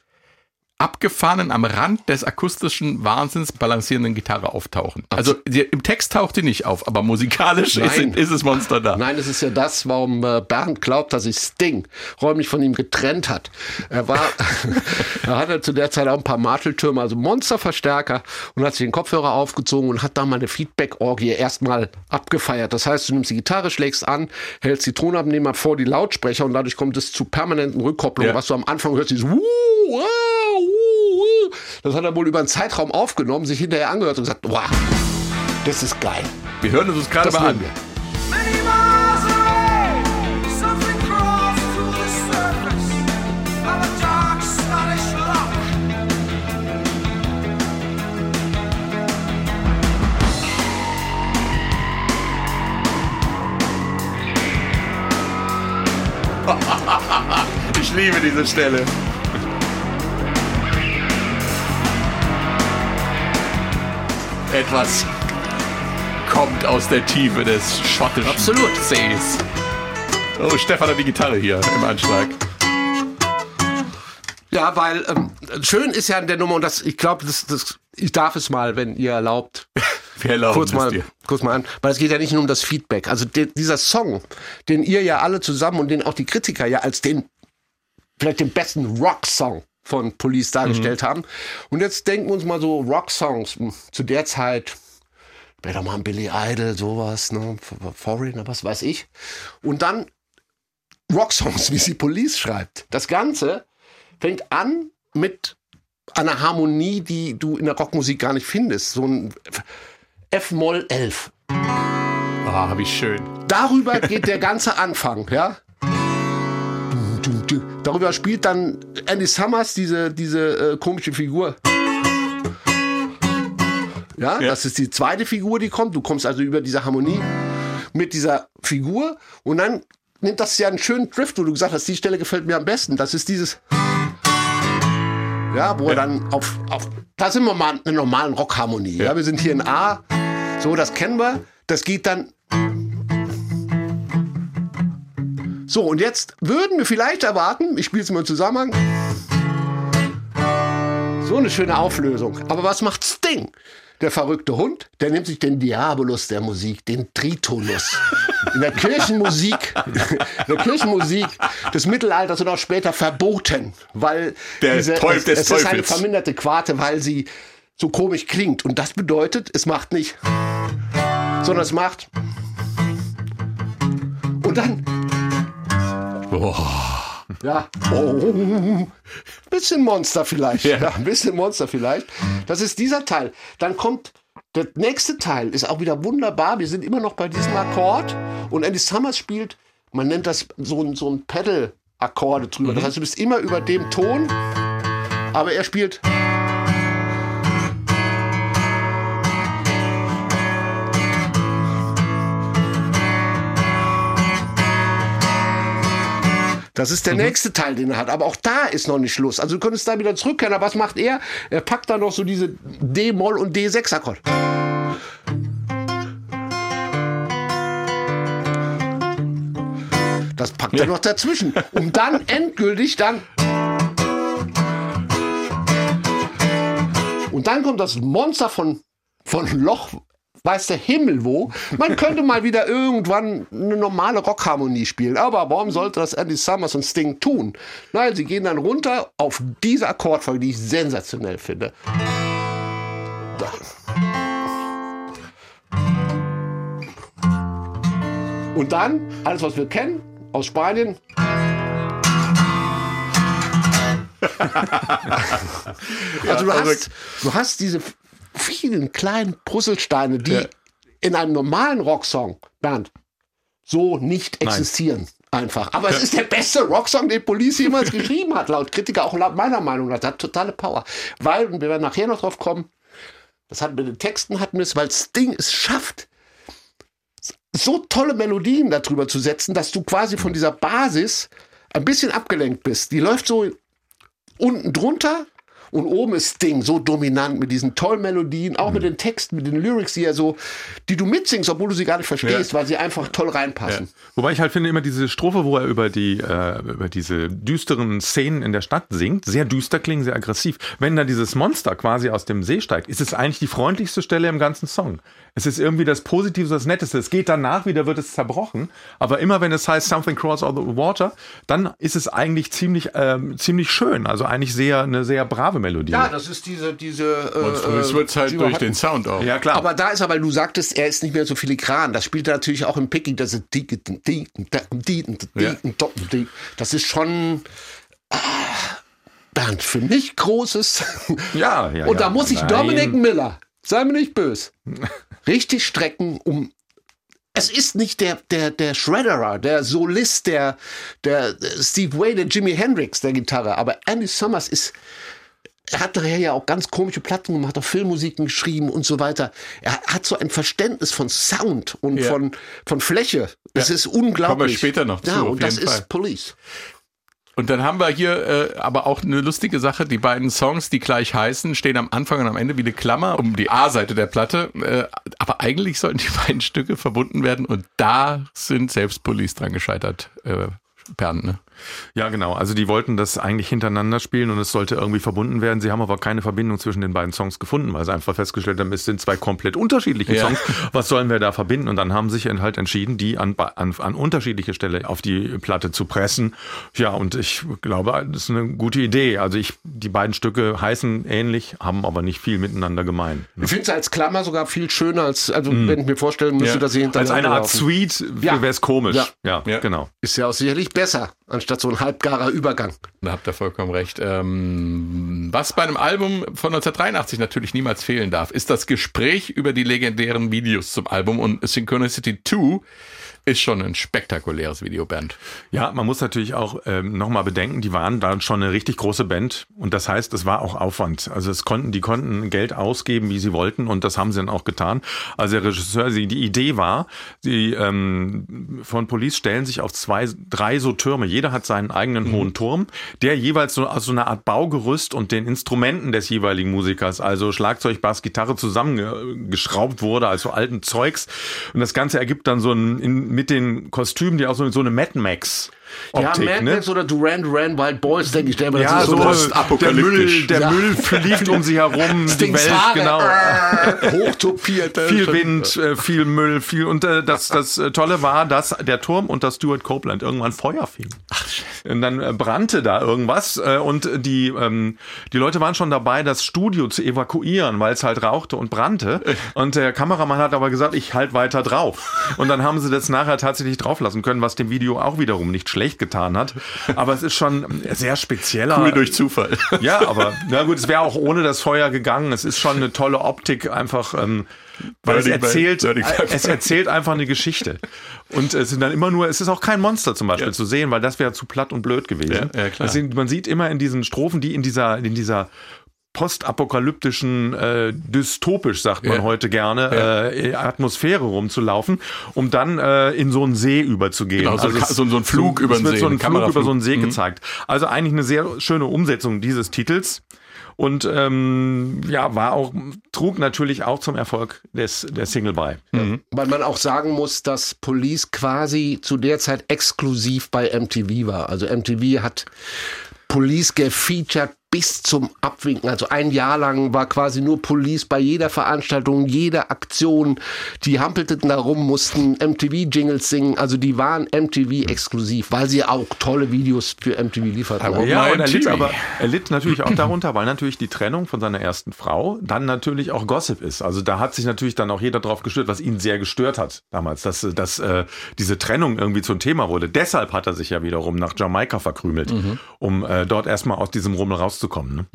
abgefahrenen, am Rand des akustischen Wahnsinns balancierenden Gitarre auftauchen. Also im Text taucht die nicht auf, aber musikalisch ist, ist das Monster da. Nein, es ist ja das, warum äh, Bernd glaubt, dass sich Sting räumlich von ihm getrennt hat. Er war, er hatte zu der Zeit auch ein paar Marteltürme, also Monsterverstärker und hat sich den Kopfhörer aufgezogen und hat da mal eine Feedback-Orgie erstmal abgefeiert. Das heißt, du nimmst die Gitarre, schlägst an, hältst die Tonabnehmer vor die Lautsprecher und dadurch kommt es zu permanenten Rückkopplungen, Ja. was du am Anfang hörst, dieses Wuh, wuh. Das hat er wohl über einen Zeitraum aufgenommen, sich hinterher angehört und gesagt, wow, das ist geil. Wir hören uns das gerade mal an. wir. Ich liebe diese Stelle. Etwas kommt aus der Tiefe des schottischen Absolut. Sees. Oh, Stefan hat die Gitarre hier im Anschlag. Ja, weil ähm, schön ist ja an der Nummer und das, ich glaube, das, das, ich darf es mal, wenn ihr erlaubt, Wir erlauben kurz es mal, dir. kurz mal an, weil es geht ja nicht nur um das Feedback. Also de, dieser Song, den ihr ja alle zusammen und den auch die Kritiker ja als den vielleicht den besten Rock-Song von Police dargestellt Mhm. haben. Und jetzt denken wir uns mal so Rock-Songs hm, zu der Zeit. Später mal ein Billy Idol, sowas, ne? Foreigner, was weiß ich. Und dann Rocksongs, wie sie Police schreibt. Das Ganze fängt an mit einer Harmonie, die du in der Rockmusik gar nicht findest. So ein F-Moll 11. Ah, wie schön. Darüber geht der ganze Anfang, ja. Darüber spielt dann Andy Summers diese, diese äh, komische Figur. Ja, das ist die zweite Figur, die kommt. Du kommst also über diese Harmonie mit dieser Figur und dann nimmt das ja einen schönen Drift, wo du gesagt hast, die Stelle gefällt mir am besten. Das ist dieses. Ja, wo er dann auf, auf. Da sind wir mal in einer normalen Rockharmonie. Ja. wir sind hier in A. So, das kennen wir. Das geht dann so, und jetzt würden wir vielleicht erwarten, ich spiele es mal im Zusammenhang, so eine schöne Auflösung. Aber was macht Sting? Der verrückte Hund, der nimmt sich den Diabolus der Musik, den Tritonus. In der Kirchenmusik, in der Kirchenmusik des Mittelalters und auch später verboten, weil Der Teufel es, des es ist eine Teufels. verminderte Quarte, weil sie so komisch klingt. Und das bedeutet, es macht nicht, sondern es macht und dann ja. Oh. Bisschen Monster vielleicht. Ja. ein bisschen Monster vielleicht. Das ist dieser Teil. Dann kommt der nächste Teil, ist auch wieder wunderbar. Wir sind immer noch bei diesem Akkord. Und Andy Summers spielt, man nennt das so, ein- so ein Pedal-Akkorde drüber. Das heißt, du bist immer über dem Ton, aber er spielt. Das ist der nächste Teil, den er hat. Aber auch da ist noch nicht Schluss. Also du könntest da wieder zurückkehren. Aber was macht er? Er packt dann noch so diese D-Moll- und D6-Akkord. Das packt er noch dazwischen. Um dann endgültig dann. Und dann kommt das Monster von, von Loch, weiß der Himmel wo. Man könnte mal wieder irgendwann eine normale Rockharmonie spielen. Aber warum sollte das Andy Summers und Sting tun? Nein, sie gehen dann runter auf diese Akkordfolge, die ich sensationell finde. Da. Und dann, alles was wir kennen, aus Spanien. also du hast, du hast diese vielen kleinen Puzzlesteine, die Ja. in einem normalen Rocksong, Bernd, so nicht existieren. Einfach. Aber es ist der beste Rocksong, den Police jemals geschrieben hat, laut Kritiker, auch laut meiner Meinung nach. Das hat totale Power. Weil, und wir werden nachher noch drauf kommen, das hat mit den Texten hatten wir es, weil Sting es schafft, so tolle Melodien darüber zu setzen, dass du quasi von dieser Basis ein bisschen abgelenkt bist. Die läuft so unten drunter und oben ist Sting so dominant mit diesen tollen Melodien, auch mit den Texten, mit den Lyrics, die er so, die du mitsingst, obwohl du sie gar nicht verstehst, weil sie einfach toll reinpassen. Wobei ich halt finde, immer diese Strophe, wo er über die äh, über diese düsteren Szenen in der Stadt singt, sehr düster klingen, sehr aggressiv. Wenn da dieses Monster quasi aus dem See steigt, ist es eigentlich die freundlichste Stelle im ganzen Song. Es ist irgendwie das Positivste, das Netteste. Es geht danach wieder, wird es zerbrochen. Aber immer wenn es heißt Something Cross All the Water, dann ist es eigentlich ziemlich ähm, ziemlich schön. Also eigentlich sehr eine sehr brave Melodie. Ja, das ist diese, diese. Äh, Und früh wird es halt die durch den Sound auch. ja klar. Aber da ist aber, weil du sagtest, er ist nicht mehr so filigran. Das spielt er natürlich auch im Picking. Das ist das ist schon ah, Bernd, für mich großes. ja, ja. Und ja. da muss ich Nein. Dominic Miller, sei mir nicht böse, richtig strecken, um. Es ist nicht der, der, der Shredderer, der Solist, der, der Steve Way, der Jimi Hendrix der Gitarre. Aber Andy Summers ist, er hat nachher ja auch ganz komische Platten gemacht, auch Filmmusiken geschrieben und so weiter. Er hat so ein Verständnis von Sound und Ja. von, von Fläche. Das Ja. ist unglaublich. Kommen wir später noch zu, Ja, und das jeden ist Fall. Police. Und dann haben wir hier äh, aber auch eine lustige Sache. Die beiden Songs, die gleich heißen, stehen am Anfang und am Ende wie eine Klammer um die A-Seite der Platte. Äh, aber eigentlich sollten die beiden Stücke verbunden werden und da sind selbst Police dran gescheitert. Äh, Bernd, ne? Ja, genau. Also die wollten das eigentlich hintereinander spielen und es sollte irgendwie verbunden werden. Sie haben aber keine Verbindung zwischen den beiden Songs gefunden, weil sie einfach festgestellt haben, es sind zwei komplett unterschiedliche Ja. Songs. Was sollen wir da verbinden? Und dann haben sie sich halt entschieden, die an, an, an unterschiedliche Stelle auf die Platte zu pressen. Ja, und ich glaube, das ist eine gute Idee. Also ich, die beiden Stücke heißen ähnlich, haben aber nicht viel miteinander gemein. Ich finde es als Klammer sogar viel schöner als, also wenn ich mir vorstellen müsste, Ja. dass sie Als hintereinander eine Art laufen. Suite Ja. wäre es komisch. Ja. Ja, Ja. genau. Ist ja auch sicherlich besser, anstatt so ein halbgarer Übergang. Da habt ihr vollkommen recht. Ähm, was bei einem Album von 1983 natürlich niemals fehlen darf, ist das Gespräch über die legendären Videos zum Album und Synchronicity 2 ist schon ein spektakuläres Videoband. Ja, man muss natürlich auch ähm, nochmal bedenken, die waren da schon eine richtig große Band und das heißt, es war auch Aufwand. Also es konnten, die konnten Geld ausgeben, wie sie wollten und das haben sie dann auch getan. Also der Regisseur, sie, die Idee war, die ähm, von Police stellen sich auf zwei, drei so Türme. Jeder hat seinen eigenen hohen Turm, der jeweils so aus so einer Art Baugerüst und den Instrumenten des jeweiligen Musikers, also Schlagzeug, Bass, Gitarre zusammengeschraubt wurde, also alten Zeugs. Und das Ganze ergibt dann so ein, in, mit den Kostümen, die auch so, so eine Mad Max. Optik, ja, Mad ne? Max oder Duran Duran Wild Boys, denke ich, der Ja, ist so, das der Müll, der Ja. Müll fliegt um sie herum, die Welt, Haare, genau. äh, hochtopiert. äh, Viel Wind, äh, viel Müll, viel und äh, das das Tolle war, dass der Turm unter Stuart Copeland irgendwann Feuer fing. Und dann äh, brannte da irgendwas äh, und die ähm, die Leute waren schon dabei, das Studio zu evakuieren, weil es halt rauchte und brannte. Und der Kameramann hat aber gesagt, ich halt weiter drauf. Und dann haben sie das nachher tatsächlich drauflassen können, was dem Video auch wiederum nicht schlecht getan hat. Aber es ist schon sehr spezieller. Cool durch Zufall. Ja, aber na gut, es wäre auch ohne das Feuer gegangen. Es ist schon eine tolle Optik, einfach, ähm, weil es Burning erzählt, by- es erzählt einfach eine Geschichte. Und es sind dann immer nur, es ist auch kein Monster zum Beispiel zu sehen, weil das wäre zu platt und blöd gewesen. Ja, ja, klar. Es sind, man sieht immer in diesen Strophen, die in dieser, in dieser postapokalyptischen, äh, dystopisch, sagt man Ja. heute gerne, äh, Atmosphäre rumzulaufen, um dann äh, in so einen See überzugehen. Genau, so ein es- Ka- so- so ein Flug über es den wird See, so ein Flug über so einen See Mhm. gezeigt. Also eigentlich eine sehr schöne Umsetzung dieses Titels. Und ähm, ja, war auch, trug natürlich auch zum Erfolg des, der Single bei. Weil man auch sagen muss, dass Police quasi zu der Zeit exklusiv bei MTV war. Also MTV hat Police gefeatured bis zum Abwinken. Also ein Jahr lang war quasi nur Police bei jeder Veranstaltung, jeder Aktion. Die hampelten da rum, mussten MTV-Jingles singen. Also die waren MTV exklusiv, weil sie auch tolle Videos für MTV lieferten. Aber- Ja, und er litt aber, er litt natürlich auch darunter, weil natürlich die Trennung von seiner ersten Frau dann natürlich auch Gossip ist. Also da hat sich natürlich dann auch jeder drauf gestört, was ihn sehr gestört hat damals, dass, dass äh, diese Trennung irgendwie zum Thema wurde. Deshalb hat er sich ja wiederum nach Jamaika verkrümelt, um äh, dort erstmal aus diesem Rummel rauszukommen. Ne?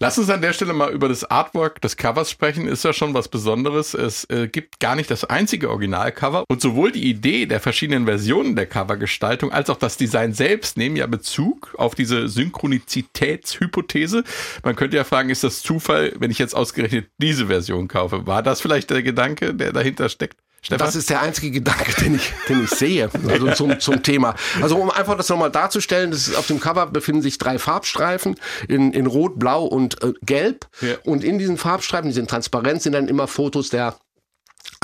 Lass uns an der Stelle mal über das Artwork des Covers sprechen. Ist ja schon was Besonderes. Es äh, gibt gar nicht das einzige Originalcover und sowohl die Idee der verschiedenen Versionen der Covergestaltung als auch das Design selbst nehmen ja Bezug auf diese Synchronizitätshypothese. Man könnte ja fragen, ist das Zufall, wenn ich jetzt ausgerechnet diese Version kaufe? War das vielleicht der Gedanke, der dahinter steckt? Stefan? Das ist der einzige Gedanke, den ich, den ich sehe, also zum, zum Thema. Also um einfach das nochmal darzustellen, das ist, auf dem Cover befinden sich drei Farbstreifen in, in Rot, Blau und äh, Gelb. Ja. Und in diesen Farbstreifen, die sind transparent, sind dann immer Fotos der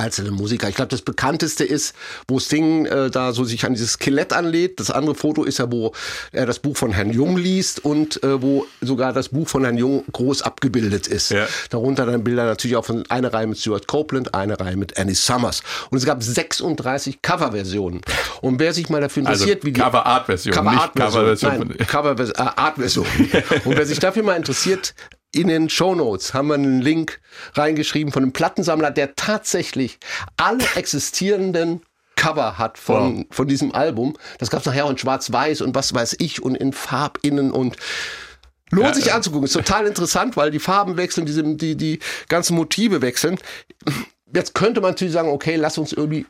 einzelne Musiker. Ich glaube, das bekannteste ist, wo Sting äh, da so sich an dieses Skelett anlädt. Das andere Foto ist ja, wo er das Buch von Herrn Jung liest und äh, wo sogar das Buch von Herrn Jung groß abgebildet ist. Ja. Darunter dann Bilder natürlich auch von eine Reihe mit Stuart Copeland, eine Reihe mit Annie Summers. Und es gab 36 Coverversionen. Und wer sich mal dafür Also interessiert, wie die Cover-Art-Version, Cover nicht Art Version, Cover-Version nein, von- Cover äh, Art Version. Und wer sich dafür mal interessiert, in den Shownotes haben wir einen Link reingeschrieben von einem Plattensammler, der tatsächlich alle existierenden Cover hat von, von diesem Album. Das gab es nachher auch in Schwarz-Weiß und was weiß ich und in Farbinnen und Lohnt Ja, sich ja. anzugucken. Ist total interessant, weil die Farben wechseln, diese, die, die ganzen Motive wechseln. Jetzt könnte man natürlich sagen, okay, lass uns irgendwie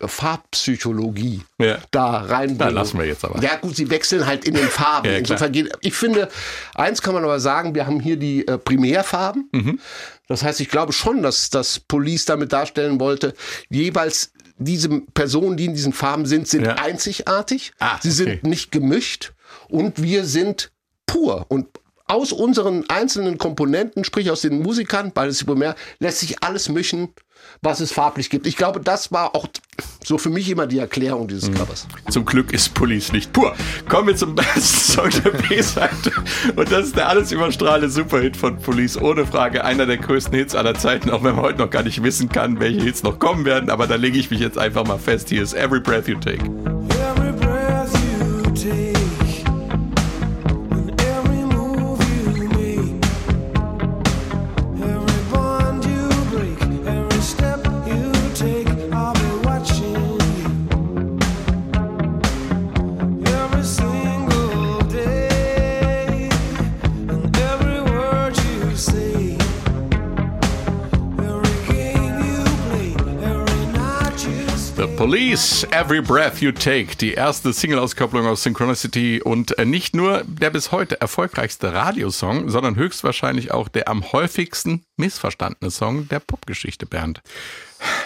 Farbpsychologie Ja. da reinbringen. Da lassen wir jetzt aber. Ja gut, sie wechseln halt in den Farben. Ja. Insofern geht, ich finde, eins kann man aber sagen, wir haben hier die äh, Primärfarben. Mhm. Das heißt, ich glaube schon, dass das Police damit darstellen wollte, jeweils diese Personen, die in diesen Farben sind, sind Ja. einzigartig. Ah, Sie okay. sind nicht gemischt und wir sind pur. Und aus unseren einzelnen Komponenten, sprich aus den Musikern, beides primär, lässt sich alles mischen, was es farblich gibt. Ich glaube, das war auch so für mich immer die Erklärung dieses Mhm. Covers. Zum Glück ist Police nicht pur. Kommen wir zum besten Song der B-Seite. Und das ist der alles überstrahlende Superhit von Police. Ohne Frage einer der größten Hits aller Zeiten, auch wenn man heute noch gar nicht wissen kann, welche Hits noch kommen werden. Aber da lege ich mich jetzt einfach mal fest. Hier ist Every Breath You Take. Police, Every Breath You Take, die erste Single-Auskopplung aus Synchronicity und äh, nicht nur der bis heute erfolgreichste Radiosong, sondern höchstwahrscheinlich auch der am häufigsten missverstandene Song der Popgeschichte, Bernd.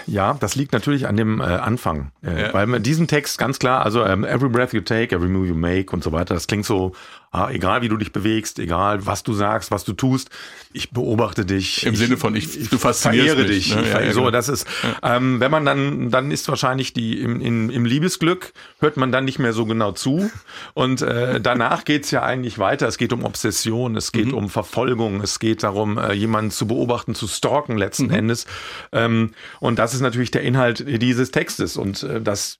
Ja, das liegt natürlich an dem äh, Anfang. Äh, Ja. Weil mit diesem Text ganz klar, also ähm, every breath you take, every move you make und so weiter, das klingt so, ah, egal wie du dich bewegst, egal was du sagst, was du tust, ich beobachte dich. Im ich, Sinne von, ich- du faszinierst mich, dich. ne? Ich Ja, so, genau. das ist, ähm, wenn man dann, dann ist wahrscheinlich die im, im, im Liebesglück, hört man dann nicht mehr so genau zu. Und äh, danach geht's ja eigentlich weiter. Es geht um Obsession, es Mhm. geht um Verfolgung, es geht darum, äh, jemanden zu beobachten, zu stalken letzten Mhm. Endes. Ähm, und das ist natürlich der Inhalt dieses Textes. Und äh, das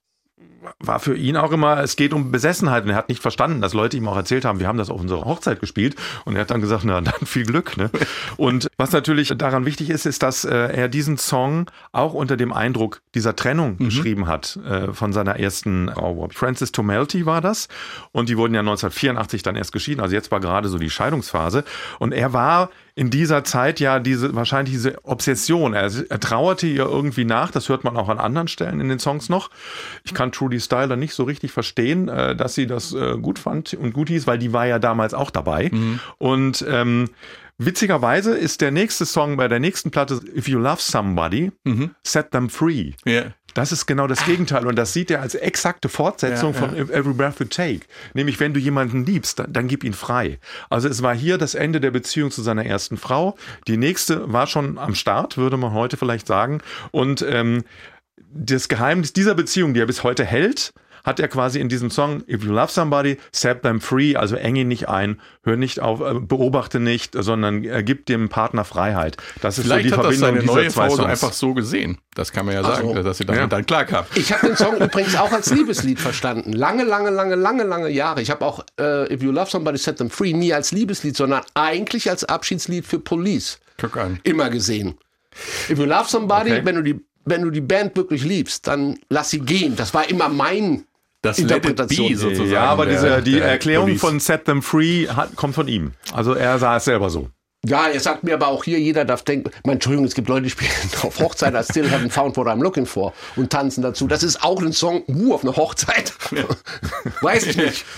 war für ihn auch immer, es geht um Besessenheit und er hat nicht verstanden, dass Leute ihm auch erzählt haben, wir haben das auf unserer Hochzeit gespielt und er hat dann gesagt, na dann viel Glück. Ne? Und was natürlich daran wichtig ist, ist, dass äh, er diesen Song auch unter dem Eindruck dieser Trennung geschrieben hat äh, von seiner ersten Frau. Frances Tomelty war das und die wurden ja 1984 dann erst geschieden, also jetzt war gerade so die Scheidungsphase und er war in dieser Zeit ja diese wahrscheinlich diese Obsession. Er, er trauerte ihr irgendwie nach. Das hört man auch an anderen Stellen in den Songs noch. Ich kann Trudy Styler nicht so richtig verstehen, äh, dass sie das äh, gut fand und gut hieß, weil die war ja damals auch dabei. Und ähm, witzigerweise ist der nächste Song bei der nächsten Platte If You Love Somebody, Set Them Free. Ja. Das ist genau das Gegenteil und das sieht er als exakte Fortsetzung Ja, von Every Breath You Take. Nämlich, wenn du jemanden liebst, dann, dann gib ihn frei. Also es war hier das Ende der Beziehung zu seiner ersten Frau. Die nächste war schon am Start, würde man heute vielleicht sagen. Und ähm, das Geheimnis dieser Beziehung, die er bis heute hält, hat er quasi in diesem Song If You Love Somebody, Set Them Free, also eng ihn nicht ein, hör nicht auf, äh, beobachte nicht, sondern äh, gib dem Partner Freiheit. Das ist Vielleicht so die hat das Verbindung seine dieser neue zwei Frau so Songs. einfach so gesehen. Das kann man ja sagen, so. dass sie damit Ja. dann klarkam. Ich habe den Song übrigens auch als Liebeslied verstanden. Lange, lange, lange, lange, lange Jahre. Ich habe auch äh, If You Love Somebody Set Them Free nie als Liebeslied, sondern eigentlich als Abschiedslied für Police Guck an. immer gesehen. If You Love Somebody, Okay. wenn, du die, wenn du die Band wirklich liebst, dann lass sie gehen. Das war immer mein Das Let It Interpretation. Be sozusagen. Ja, aber diese, die Erklärung Police. von Set Them Free hat, kommt von ihm. Also er sah es selber so. Ja, er sagt mir aber auch hier, jeder darf denken, mein, Entschuldigung, es gibt Leute, die spielen auf Hochzeit, I still haven't found what I'm looking for und tanzen dazu. Das ist auch ein Song, uh, auf einer Hochzeit. Weiß ich nicht.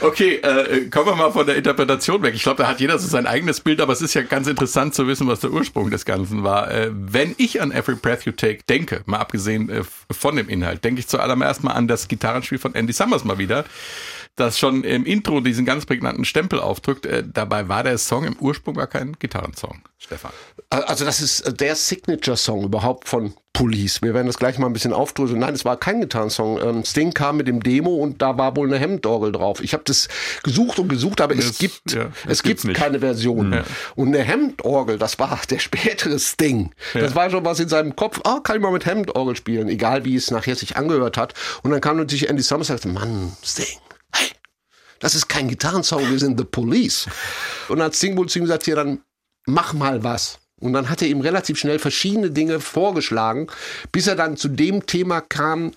Okay, äh, kommen wir mal von der Interpretation weg. Ich glaube, da hat jeder so sein eigenes Bild, aber es ist ja ganz interessant zu wissen, was der Ursprung des Ganzen war. Äh, wenn ich an Every Breath You Take denke, mal abgesehen äh, von dem Inhalt, denke ich zuallererst mal an das Gitarrenspiel von Andy Summers mal wieder, das schon im Intro diesen ganz prägnanten Stempel aufdrückt. Äh, dabei war der Song im Ursprung gar kein Gitarrensong, Stefan. Also das ist der Signature-Song überhaupt von Police. Wir werden das gleich mal ein bisschen aufdröseln. Nein, es war kein Gitarrensong. Ähm, Sting kam mit dem Demo und da war wohl eine Hemdorgel drauf. Ich habe das gesucht und gesucht, aber es Das- gibt ja, es gibt nicht. keine Version. Ja. Und eine Hemdorgel, das war der spätere Sting. Das war schon was in seinem Kopf. Ah, kann ich mal mit Hemdorgel spielen, egal wie es nachher sich angehört hat. Und dann kam natürlich Andy Summers und sagte, Mann, Sting, das ist kein Gitarrensong, wir sind The Police. Und dann hat Sting wohl zu ihm gesagt, ja, dann mach mal was. Und dann hat er ihm relativ schnell verschiedene Dinge vorgeschlagen, bis er dann zu dem Thema kam,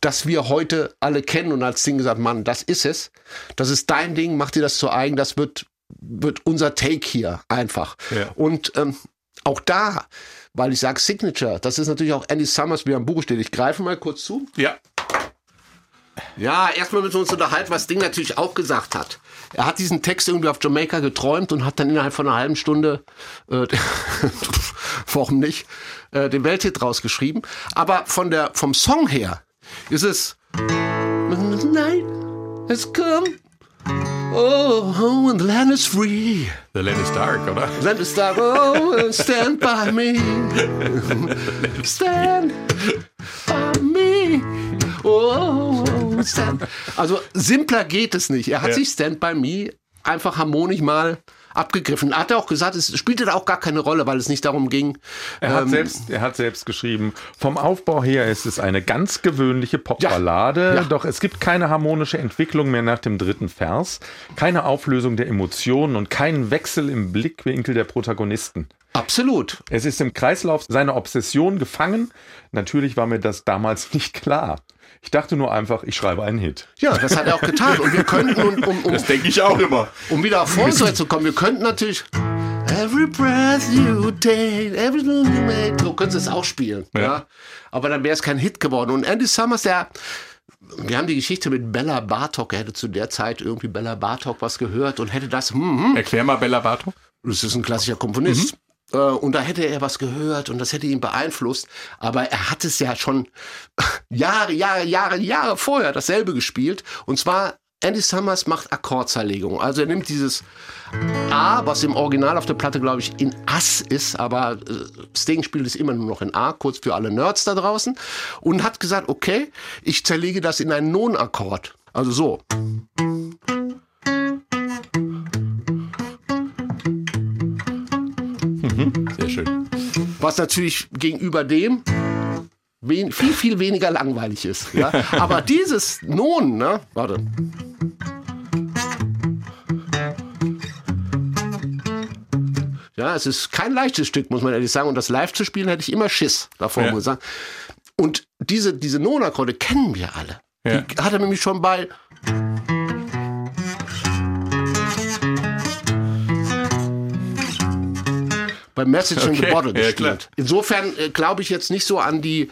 das wir heute alle kennen. Und hat Sting gesagt, Mann, das ist es. Das ist dein Ding, mach dir das zu eigen, das wird, wird unser Take hier einfach. Ja. Und ähm, auch da, weil ich sage Signature, das ist natürlich auch Andy Summers, wie er im Buch steht. Ich greife mal kurz zu. Ja. Ja, erstmal müssen wir uns unterhalten, was Ding natürlich auch gesagt hat. Er hat diesen Text irgendwie auf Jamaika geträumt und hat dann innerhalb von einer halben Stunde, äh, warum nicht, äh, den Welthit rausgeschrieben. Aber von der, vom Song her ist es the night has come, oh, and the land is free. The Land is Dark, oder? Land is dark, oh, stand by me. Stand by me. Oh, stand. Also simpler geht es nicht. Er hat Ja. sich Stand by me einfach harmonisch mal abgegriffen. Hat er auch gesagt, es spielte da auch gar keine Rolle, weil es nicht darum ging. Er hat, ähm, selbst, er hat selbst geschrieben, vom Aufbau her ist es eine ganz gewöhnliche Popballade, Ja. doch es gibt keine harmonische Entwicklung mehr nach dem dritten Vers, keine Auflösung der Emotionen und keinen Wechsel im Blickwinkel der Protagonisten. Absolut. Es ist im Kreislauf seiner Obsession gefangen. Natürlich war mir das damals nicht klar. Ich dachte nur einfach, ich schreibe einen Hit. Ja, das hat er auch getan. Und wir könnten, um, um, um, Das denke ich auch immer. um wieder auf Vorsätze zu kommen, wir könnten natürlich Every breath you take, everything you make. So können sie es auch spielen. Ja. Aber dann wäre es kein Hit geworden. Und Andy Summers, der wir haben die Geschichte mit Bella Bartok. Er hätte zu der Zeit irgendwie Bella Bartok was gehört und hätte das, hm, hm, Erklär mal Bella Bartok. das ist ein klassischer Komponist. Äh, Und da hätte er was gehört und das hätte ihn beeinflusst. Aber er hat es ja schon Jahre, Jahre, Jahre, Jahre vorher dasselbe gespielt. Und zwar Andy Summers macht Akkordzerlegung. Also er nimmt dieses A, was im Original auf der Platte, glaube ich, in Ass ist, aber äh, Sting spielt es immer nur noch in A, kurz für alle Nerds da draußen. Und hat gesagt, okay, ich zerlege das in einen Non-Akkord. Also so. Was natürlich gegenüber dem viel, viel weniger langweilig ist. Ja? Aber dieses Non, ne? Warte. Ja, es ist kein leichtes Stück, muss man ehrlich sagen. Und das live zu spielen, hätte ich immer Schiss davor, Ja. sagen. Und diese, diese Non-Akkorde kennen wir alle. Ja. Die hat er nämlich schon bei bei Message in the Okay, Bottle ja, gespielt. Insofern äh, glaube ich jetzt nicht so an die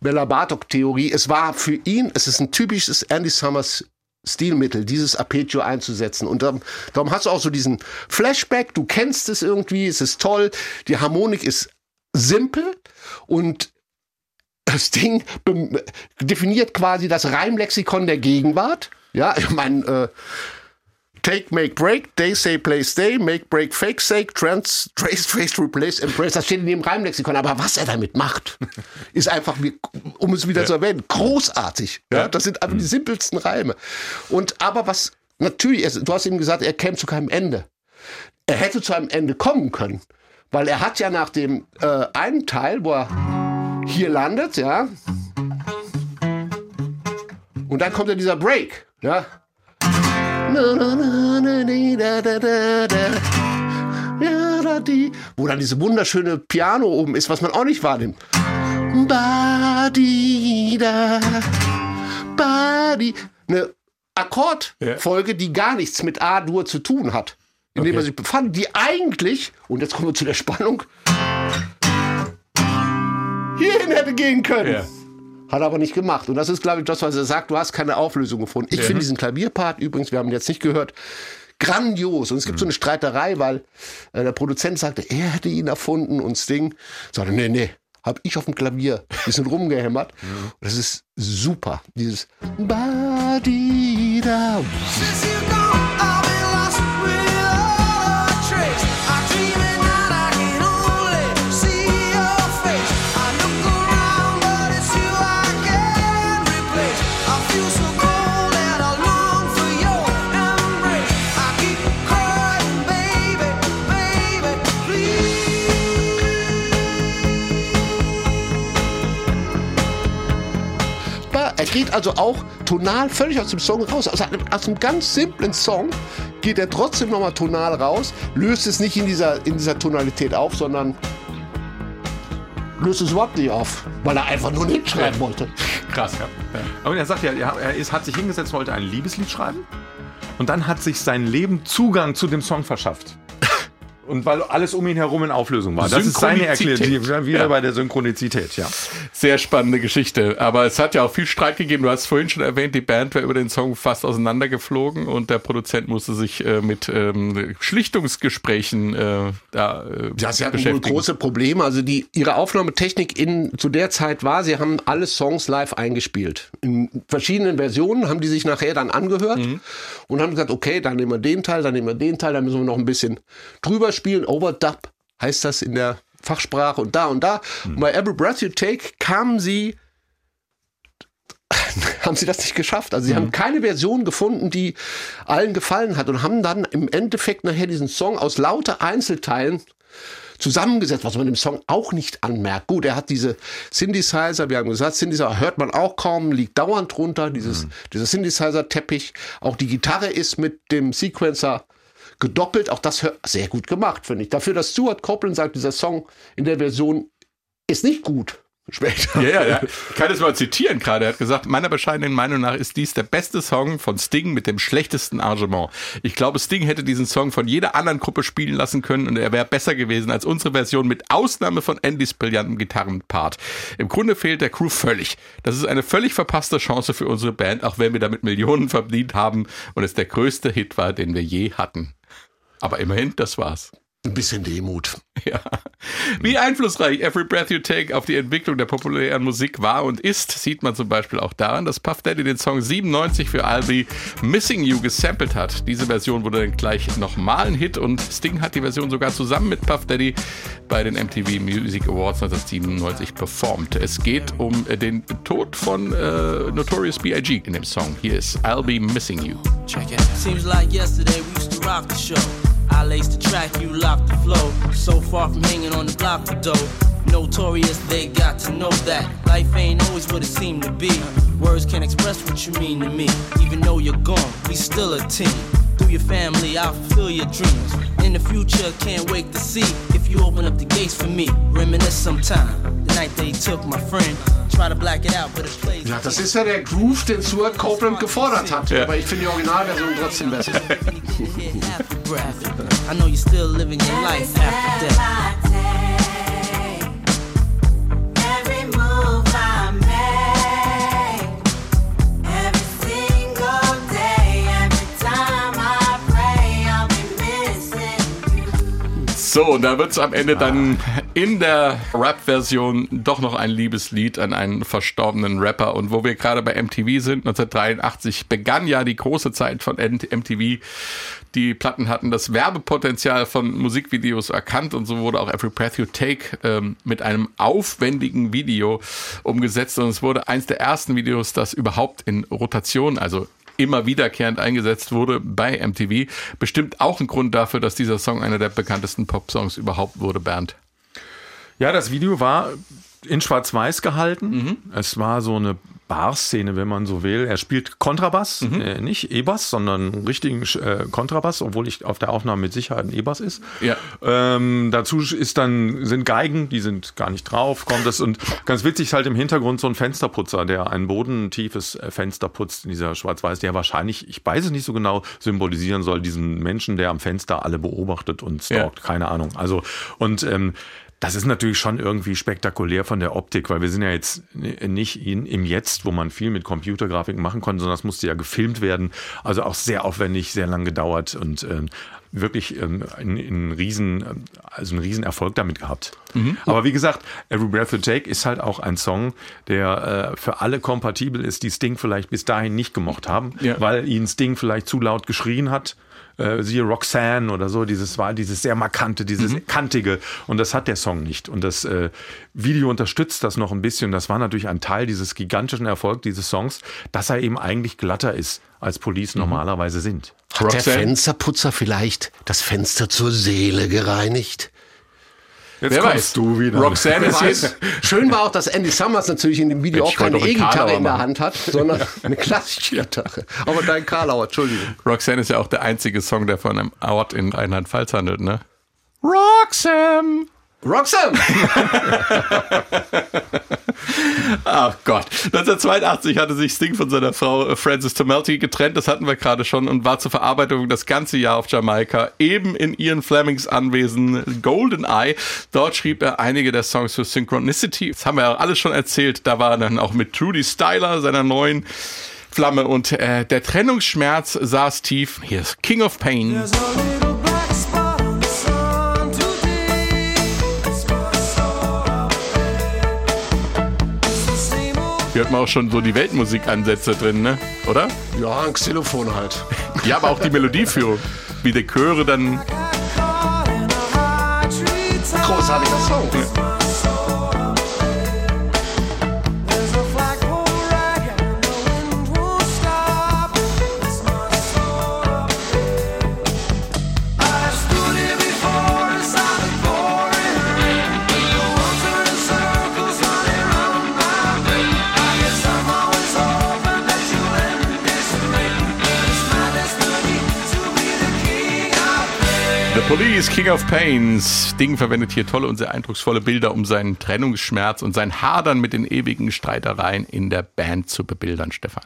Bella Bartok-Theorie. Es war für ihn, es ist ein typisches Andy Summers Stilmittel, dieses Arpeggio einzusetzen. Und darum, darum hast du auch so diesen Flashback, du kennst es irgendwie, es ist toll, die Harmonik ist simpel und das Ding definiert quasi das Reimlexikon der Gegenwart. Ja, ich meine, äh, Take, make, break, they say, play, stay, make, break, fake, sake, trans, trace, trace, replace, embrace. Das steht in dem Reimlexikon. Aber was er damit macht, ist einfach, um es wieder zu erwähnen, großartig. Ja, das sind einfach die simpelsten Reime. Und aber was natürlich, du hast ihm gesagt, er käme zu keinem Ende. Er hätte zu einem Ende kommen können, weil er hat ja nach dem äh, einen Teil, wo er hier landet, ja, und dann kommt ja dieser Break, ja. Wo dann diese wunderschöne Piano oben ist, was man auch nicht wahrnimmt. Ba, di, da, ba, di. Eine Akkordfolge, die gar nichts mit A-Dur zu tun hat. in dem Okay. er sich befand, die eigentlich, und jetzt kommen wir zu der Spannung, hierhin hätte gehen können. Ja. Hat er aber nicht gemacht. Und das ist, glaube ich, das, was er sagt. Du hast keine Auflösung gefunden. Ich finde diesen Klavierpart übrigens, wir haben ihn jetzt nicht gehört, grandios. Und es gibt so eine Streiterei, weil äh, der Produzent sagte, er hätte ihn erfunden und Sting sagte, nee, nee, hab ich auf dem Klavier ein bisschen rumgehämmert. Und das ist super. Dieses Ba-di-da. Also auch tonal völlig aus dem Song raus. Aus einem, aus einem ganz simplen Song geht er trotzdem nochmal tonal raus, löst es nicht in dieser, in dieser Tonalität auf, sondern löst es überhaupt nicht auf, weil er einfach nur einen Hit schreiben wollte. Krass. Und er sagt ja, er er ist, hat sich hingesetzt, wollte ein Liebeslied schreiben. Und dann hat sich sein Leben Zugang zu dem Song verschafft. Und weil alles um ihn herum in Auflösung war. Das ist seine Erklärung. Synchronizität. Wieder Ja. bei der Synchronizität, ja. Sehr spannende Geschichte. Aber es hat ja auch viel Streit gegeben. Du hast vorhin schon erwähnt, die Band wäre über den Song fast auseinandergeflogen und der Produzent musste sich äh, mit ähm, Schlichtungsgesprächen äh, da äh, Ja, sie hatten wohl große Probleme. Also die, ihre Aufnahmetechnik in, zu der Zeit war, sie haben alle Songs live eingespielt. In verschiedenen Versionen haben die sich nachher dann angehört und haben gesagt, okay, dann nehmen wir den Teil, dann nehmen wir den Teil, dann müssen wir noch ein bisschen drüber spielen. Overdub heißt das in der Fachsprache und da und da. Und bei Every Breath You Take kamen sie haben sie das nicht geschafft. Also sie haben keine Version gefunden, die allen gefallen hat und haben dann im Endeffekt nachher diesen Song aus lauter Einzelteilen zusammengesetzt, was man dem Song auch nicht anmerkt. Gut, er hat diese Synthesizer, wir haben gesagt, Synthesizer hört man auch kaum, liegt dauernd drunter, dieses, dieser Synthesizer-Teppich. Auch die Gitarre ist mit dem Sequencer gedoppelt, auch das sehr gut gemacht, finde ich. Dafür, dass Stuart Copeland sagt, dieser Song in der Version ist nicht gut. Später. Ja, ja, ja. Ich kann das mal zitieren gerade. Er hat gesagt, meiner bescheidenen Meinung nach ist dies der beste Song von Sting mit dem schlechtesten Arrangement. Ich glaube, Sting hätte diesen Song von jeder anderen Gruppe spielen lassen können und er wäre besser gewesen als unsere Version mit Ausnahme von Andys brillantem Gitarrenpart. Im Grunde fehlt der Crew völlig. Das ist eine völlig verpasste Chance für unsere Band, auch wenn wir damit Millionen verdient haben und es der größte Hit war, den wir je hatten. Aber immerhin, das war's. Ein bisschen Demut. Ja. Wie einflussreich Every Breath You Take auf die Entwicklung der populären Musik war und ist, sieht man zum Beispiel auch daran, dass Puff Daddy den Song 97 für I'll Be Missing You gesampelt hat. Diese Version wurde dann gleich nochmal ein Hit und Sting hat die Version sogar zusammen mit Puff Daddy bei den MTV Music Awards 1997 performt. Es geht um äh, den Tod von äh, Notorious B.I.G. in dem Song. Hier ist I'll Be Missing You. Check it. Seems like yesterday we used to rock the show. I laced the track, you locked the flow. So far from hanging on the block for dough. Notorious, they got to know that life ain't always what it seemed to be. Words can't express what you mean to me. Even though you're gone, we still a team. Through your family, I'll fulfill your dreams. In the future, can't wait to see if you open up the gates for me. Reminisce sometime. The night they took my friend. Try to black it out, but it plays. Ja, das ist ja der Groove, den Stuart Copeland gefordert hat. Ja. Aber ich finde die Originalversion trotzdem besser. I know you're still living your life after death. So, und da wird es am Ende dann in der Rap-Version doch noch ein Liebeslied an einen verstorbenen Rapper. Und wo wir gerade bei MTV sind, 1983 begann ja die große Zeit von MTV. Die Platten hatten das Werbepotenzial von Musikvideos erkannt und so wurde auch Every Breath You Take ähm, mit einem aufwendigen Video umgesetzt. Und es wurde eins der ersten Videos, das überhaupt in Rotation, also immer wiederkehrend eingesetzt wurde bei MTV. Bestimmt auch ein Grund dafür, dass dieser Song einer der bekanntesten Pop-Songs überhaupt wurde, Bernd. Ja, das Video war in Schwarz-Weiß gehalten. Mhm. Es war so eine Bar-Szene, wenn man so will. Er spielt Kontrabass, Mhm. äh, nicht E-Bass, sondern einen richtigen äh, Kontrabass, obwohl ich auf der Aufnahme mit Sicherheit ein E-Bass ist. Ja. Ähm, dazu ist dann sind Geigen, die sind gar nicht drauf, kommt das und ganz witzig ist halt im Hintergrund so ein Fensterputzer, der ein bodentiefes äh, Fenster putzt in dieser Schwarz-Weiß, der wahrscheinlich, ich weiß es nicht so genau, symbolisieren soll diesen Menschen, der am Fenster alle beobachtet und stalkt, keine Ahnung. Also und ähm, das ist natürlich schon irgendwie spektakulär von der Optik, weil wir sind ja jetzt nicht in, im Jetzt, wo man viel mit Computergrafiken machen konnte, sondern das musste ja gefilmt werden. Also auch sehr aufwendig, sehr lang gedauert und ähm, wirklich ähm, einen, einen riesen, also einen riesen Erfolg damit gehabt. Aber wie gesagt, Every Breath You Take ist halt auch ein Song, der äh, für alle kompatibel ist, die Sting vielleicht bis dahin nicht gemocht haben, Ja. weil ihnen Sting vielleicht zu laut geschrien hat. Äh, siehe Roxanne oder so, dieses war dieses sehr markante, dieses Mhm. kantige und das hat der Song nicht und das äh, Video unterstützt das noch ein bisschen. Das war natürlich ein Teil dieses gigantischen Erfolgs dieses Songs, dass er eben eigentlich glatter ist als Police normalerweise sind. Hat der Roxanne? Fensterputzer vielleicht das Fenster zur Seele gereinigt? Jetzt Wer weiß. du wieder. Roxanne ist jetzt. Schön war auch, dass Andy Summers natürlich in dem Video Mensch, auch keine E-Gitarre in der. Hand hat, sondern eine klassische Gitarre. Aber dein Karlauer, Entschuldigung. Roxanne ist ja auch der einzige Song, der von einem Ort in Rheinland-Pfalz handelt, ne? Roxanne! Roxanne! Ach Gott. 1982 hatte sich Sting von seiner Frau äh, Frances Tomelty getrennt, das hatten wir gerade schon, und war zur Verarbeitung das ganze Jahr auf Jamaika, eben in Ian Flemings Anwesen Golden Eye. Dort schrieb er einige der Songs für Synchronicity. Das haben wir ja alles schon erzählt. Da war er dann auch mit Trudy Styler, seiner neuen Flamme, und äh, der Trennungsschmerz saß tief. Hier ist King of Pain. Hier hört man auch schon so die Weltmusikansätze drin, ne? Oder? Ja, ein Xylophon halt. Ja, aber auch die Melodieführung. Wie die Chöre dann. Großartiger Song. There's Police, King of Pains. Sting verwendet hier tolle und sehr eindrucksvolle Bilder, um seinen Trennungsschmerz und sein Hadern mit den ewigen Streitereien in der Band zu bebildern, Stefan.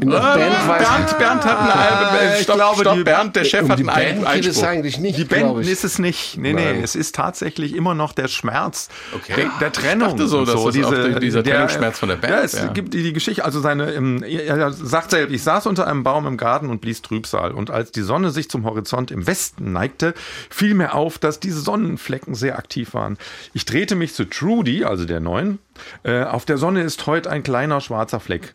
In der Band weiß Bernd, Bernd hat ein Album. Äh, ich stopp, glaube, stopp, die- Bernd, der Chef um hat einen Band geht es Einspruch. eigentlich nicht, Die Band ich. ist es nicht. Nee, nee, es ist tatsächlich immer noch der Schmerz der, der Trennung. Ich dachte so, dass das auch dieser Trennungsschmerz von der Band Ja, es wäre. gibt die, die Geschichte, also seine, ähm, er er sagt selbst, ich saß unter einem Baum im Garten und blies Trübsal. Und als die Sonne sich zum Horizont im Westen neigte, fiel mir auf, dass diese Sonnenflecken sehr aktiv waren. Ich drehte mich zu Trudy, also der Neuen. Äh, auf der Sonne ist heute ein kleiner schwarzer Fleck.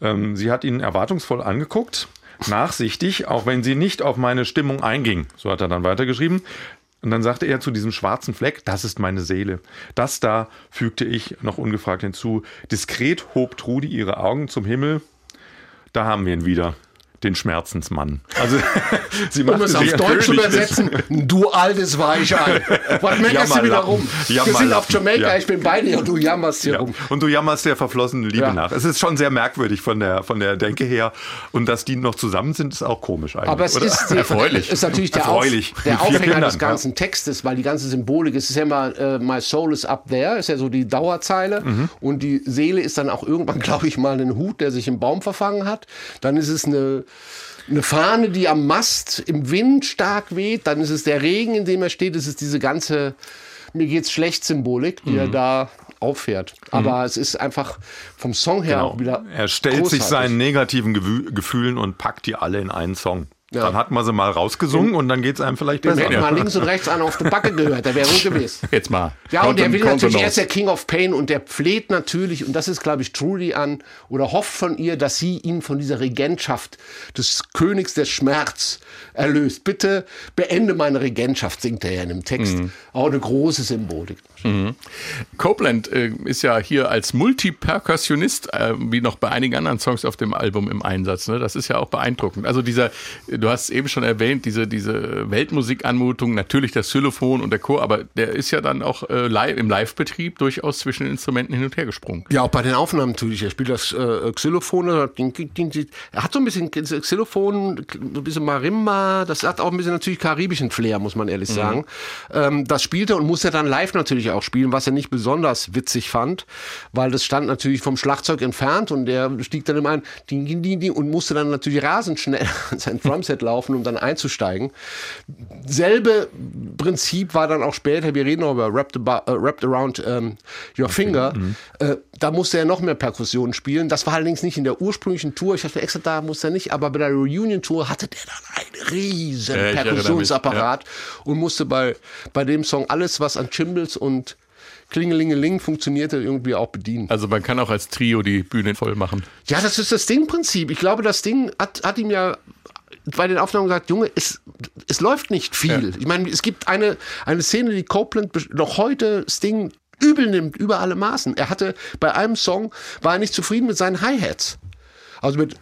Ähm, sie hat ihn erwartungsvoll angeguckt, nachsichtig, auch wenn sie nicht auf meine Stimmung einging. So hat er dann weitergeschrieben. Und dann sagte er zu diesem schwarzen Fleck, das ist meine Seele. Das da, fügte ich noch ungefragt hinzu. Diskret hob Trudi ihre Augen zum Himmel. Da haben wir ihn wieder. Den Schmerzensmann. Also, sie Um macht es auf Deutsch übersetzen, du altes Weichei. Was meckerst du wieder rum? Wir sind auf Jamaika, Ja. ich bin bei dir und du jammerst hier Ja. rum. Und du jammerst der verflossenen Liebe Ja. nach. Es ist schon sehr merkwürdig von der, von der Denke her. Und dass die noch zusammen sind, ist auch komisch eigentlich. Aber es oder? ist, Erfreulich. ist natürlich der, Erfreulich. Auf, der Aufhänger Kindern, des ganzen Textes, weil die ganze Symbolik ist, ist ja immer äh, My Soul is up there, ist ja so die Dauerzeile. Mhm. Und die Seele ist dann auch irgendwann, glaube ich, mal ein Hut, der sich im Baum verfangen hat. Dann ist es eine, eine Fahne, die am Mast im Wind stark weht. Dann ist es der Regen, in dem er steht. Es ist diese ganze mir geht's schlecht Symbolik, die Mhm. er da auffährt. Aber es ist einfach vom Song her Genau. auch wieder Er stellt sich großartig. seinen negativen Gewü Gefühlen und packt die alle in einen Song. Ja. Dann hat man sie mal rausgesungen und dann geht es einem vielleicht Dem besser. hätte mal links und rechts einen auf die Backe gehört, der wäre gut gewesen. Jetzt mal. Ja, und der will natürlich, er ist der King of Pain und der fleht natürlich, und das ist, glaube ich, Trudy an, oder hofft von ihr, dass sie ihn von dieser Regentschaft des Königs des Schmerz erlöst. Bitte beende meine Regentschaft, singt er ja in dem Text. Auch eine große Symbolik. Copeland äh, ist ja hier als Multiperkussionist, äh, wie noch bei einigen anderen Songs auf dem Album im Einsatz. Ne? Das ist ja auch beeindruckend. Also dieser, du hast eben schon erwähnt, diese, diese Weltmusikanmutung, natürlich das Xylophon und der Chor, aber der ist ja dann auch äh, live, im Live-Betrieb durchaus zwischen den Instrumenten hin und her gesprungen. Ja, auch bei den Aufnahmen natürlich. Er spielt das äh, Xylophon. Er hat so ein bisschen Xylophon, ein bisschen Marimba. Das hat auch ein bisschen natürlich karibischen Flair, muss man ehrlich sagen. Ähm, das spielte und musste dann live natürlich auch spielen, was er nicht besonders witzig fand, weil das stand natürlich vom Schlagzeug entfernt und der stieg dann immer ein ding, ding, ding, ding, und musste dann natürlich rasend schnell an sein Drumset laufen, um dann einzusteigen. Selbe Prinzip war dann auch später, wir reden noch über Wrapped, About, äh, Wrapped Around ähm, Your Finger, äh, da musste er noch mehr Perkussionen spielen. Das war allerdings nicht in der ursprünglichen Tour, ich dachte extra, da musste er nicht, aber bei der Reunion-Tour hatte der dann einen riesen Ja, mich, Perkussionsapparat und musste bei, bei dem Song alles, was an Chimbals und Klingelingeling funktionierte, irgendwie auch bedienen. Also man kann auch als Trio die Bühne voll machen. Ja, das ist das Ding-Prinzip. Ich glaube, das Ding hat, hat ihm ja bei den Aufnahmen gesagt, Junge, es, es läuft nicht viel. Ich meine, es gibt eine, eine Szene, die Copeland noch heute Sting übel nimmt, über alle Maßen. Er hatte bei einem Song, war er nicht zufrieden mit seinen Hi-Hats. Also mit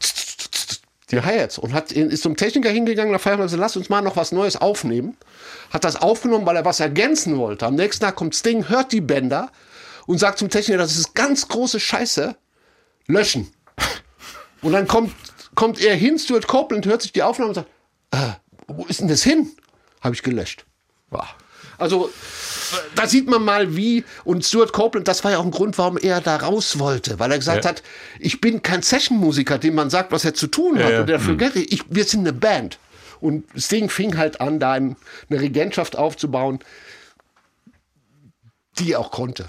die Hi-Hats und hat, ist zum Techniker hingegangen, da er gesagt, lass uns mal noch was Neues aufnehmen. Hat das aufgenommen, weil er was ergänzen wollte. Am nächsten Tag kommt Sting, hört die Bänder und sagt zum Techniker, das ist ganz große Scheiße, löschen. Und dann kommt, kommt er hin, Stuart Copeland, hört sich die Aufnahme und sagt, äh, wo ist denn das hin? Habe ich gelöscht. Also, da sieht man mal, wie, und Stuart Copeland, das war ja auch ein Grund, warum er da raus wollte, weil er gesagt Ja. hat, ich bin kein Session-Musiker, dem man sagt, was er zu tun hat, Ja, ja. und dafür Geld, ich, wir sind eine Band. Und Sting fing halt an, da ein, eine Regentschaft aufzubauen, die er auch konnte.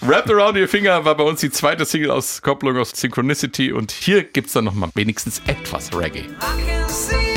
Wrapped Around Your Finger war bei uns die zweite Single aus Kopplung aus Synchronicity und hier gibt's dann nochmal wenigstens etwas Reggae. I can see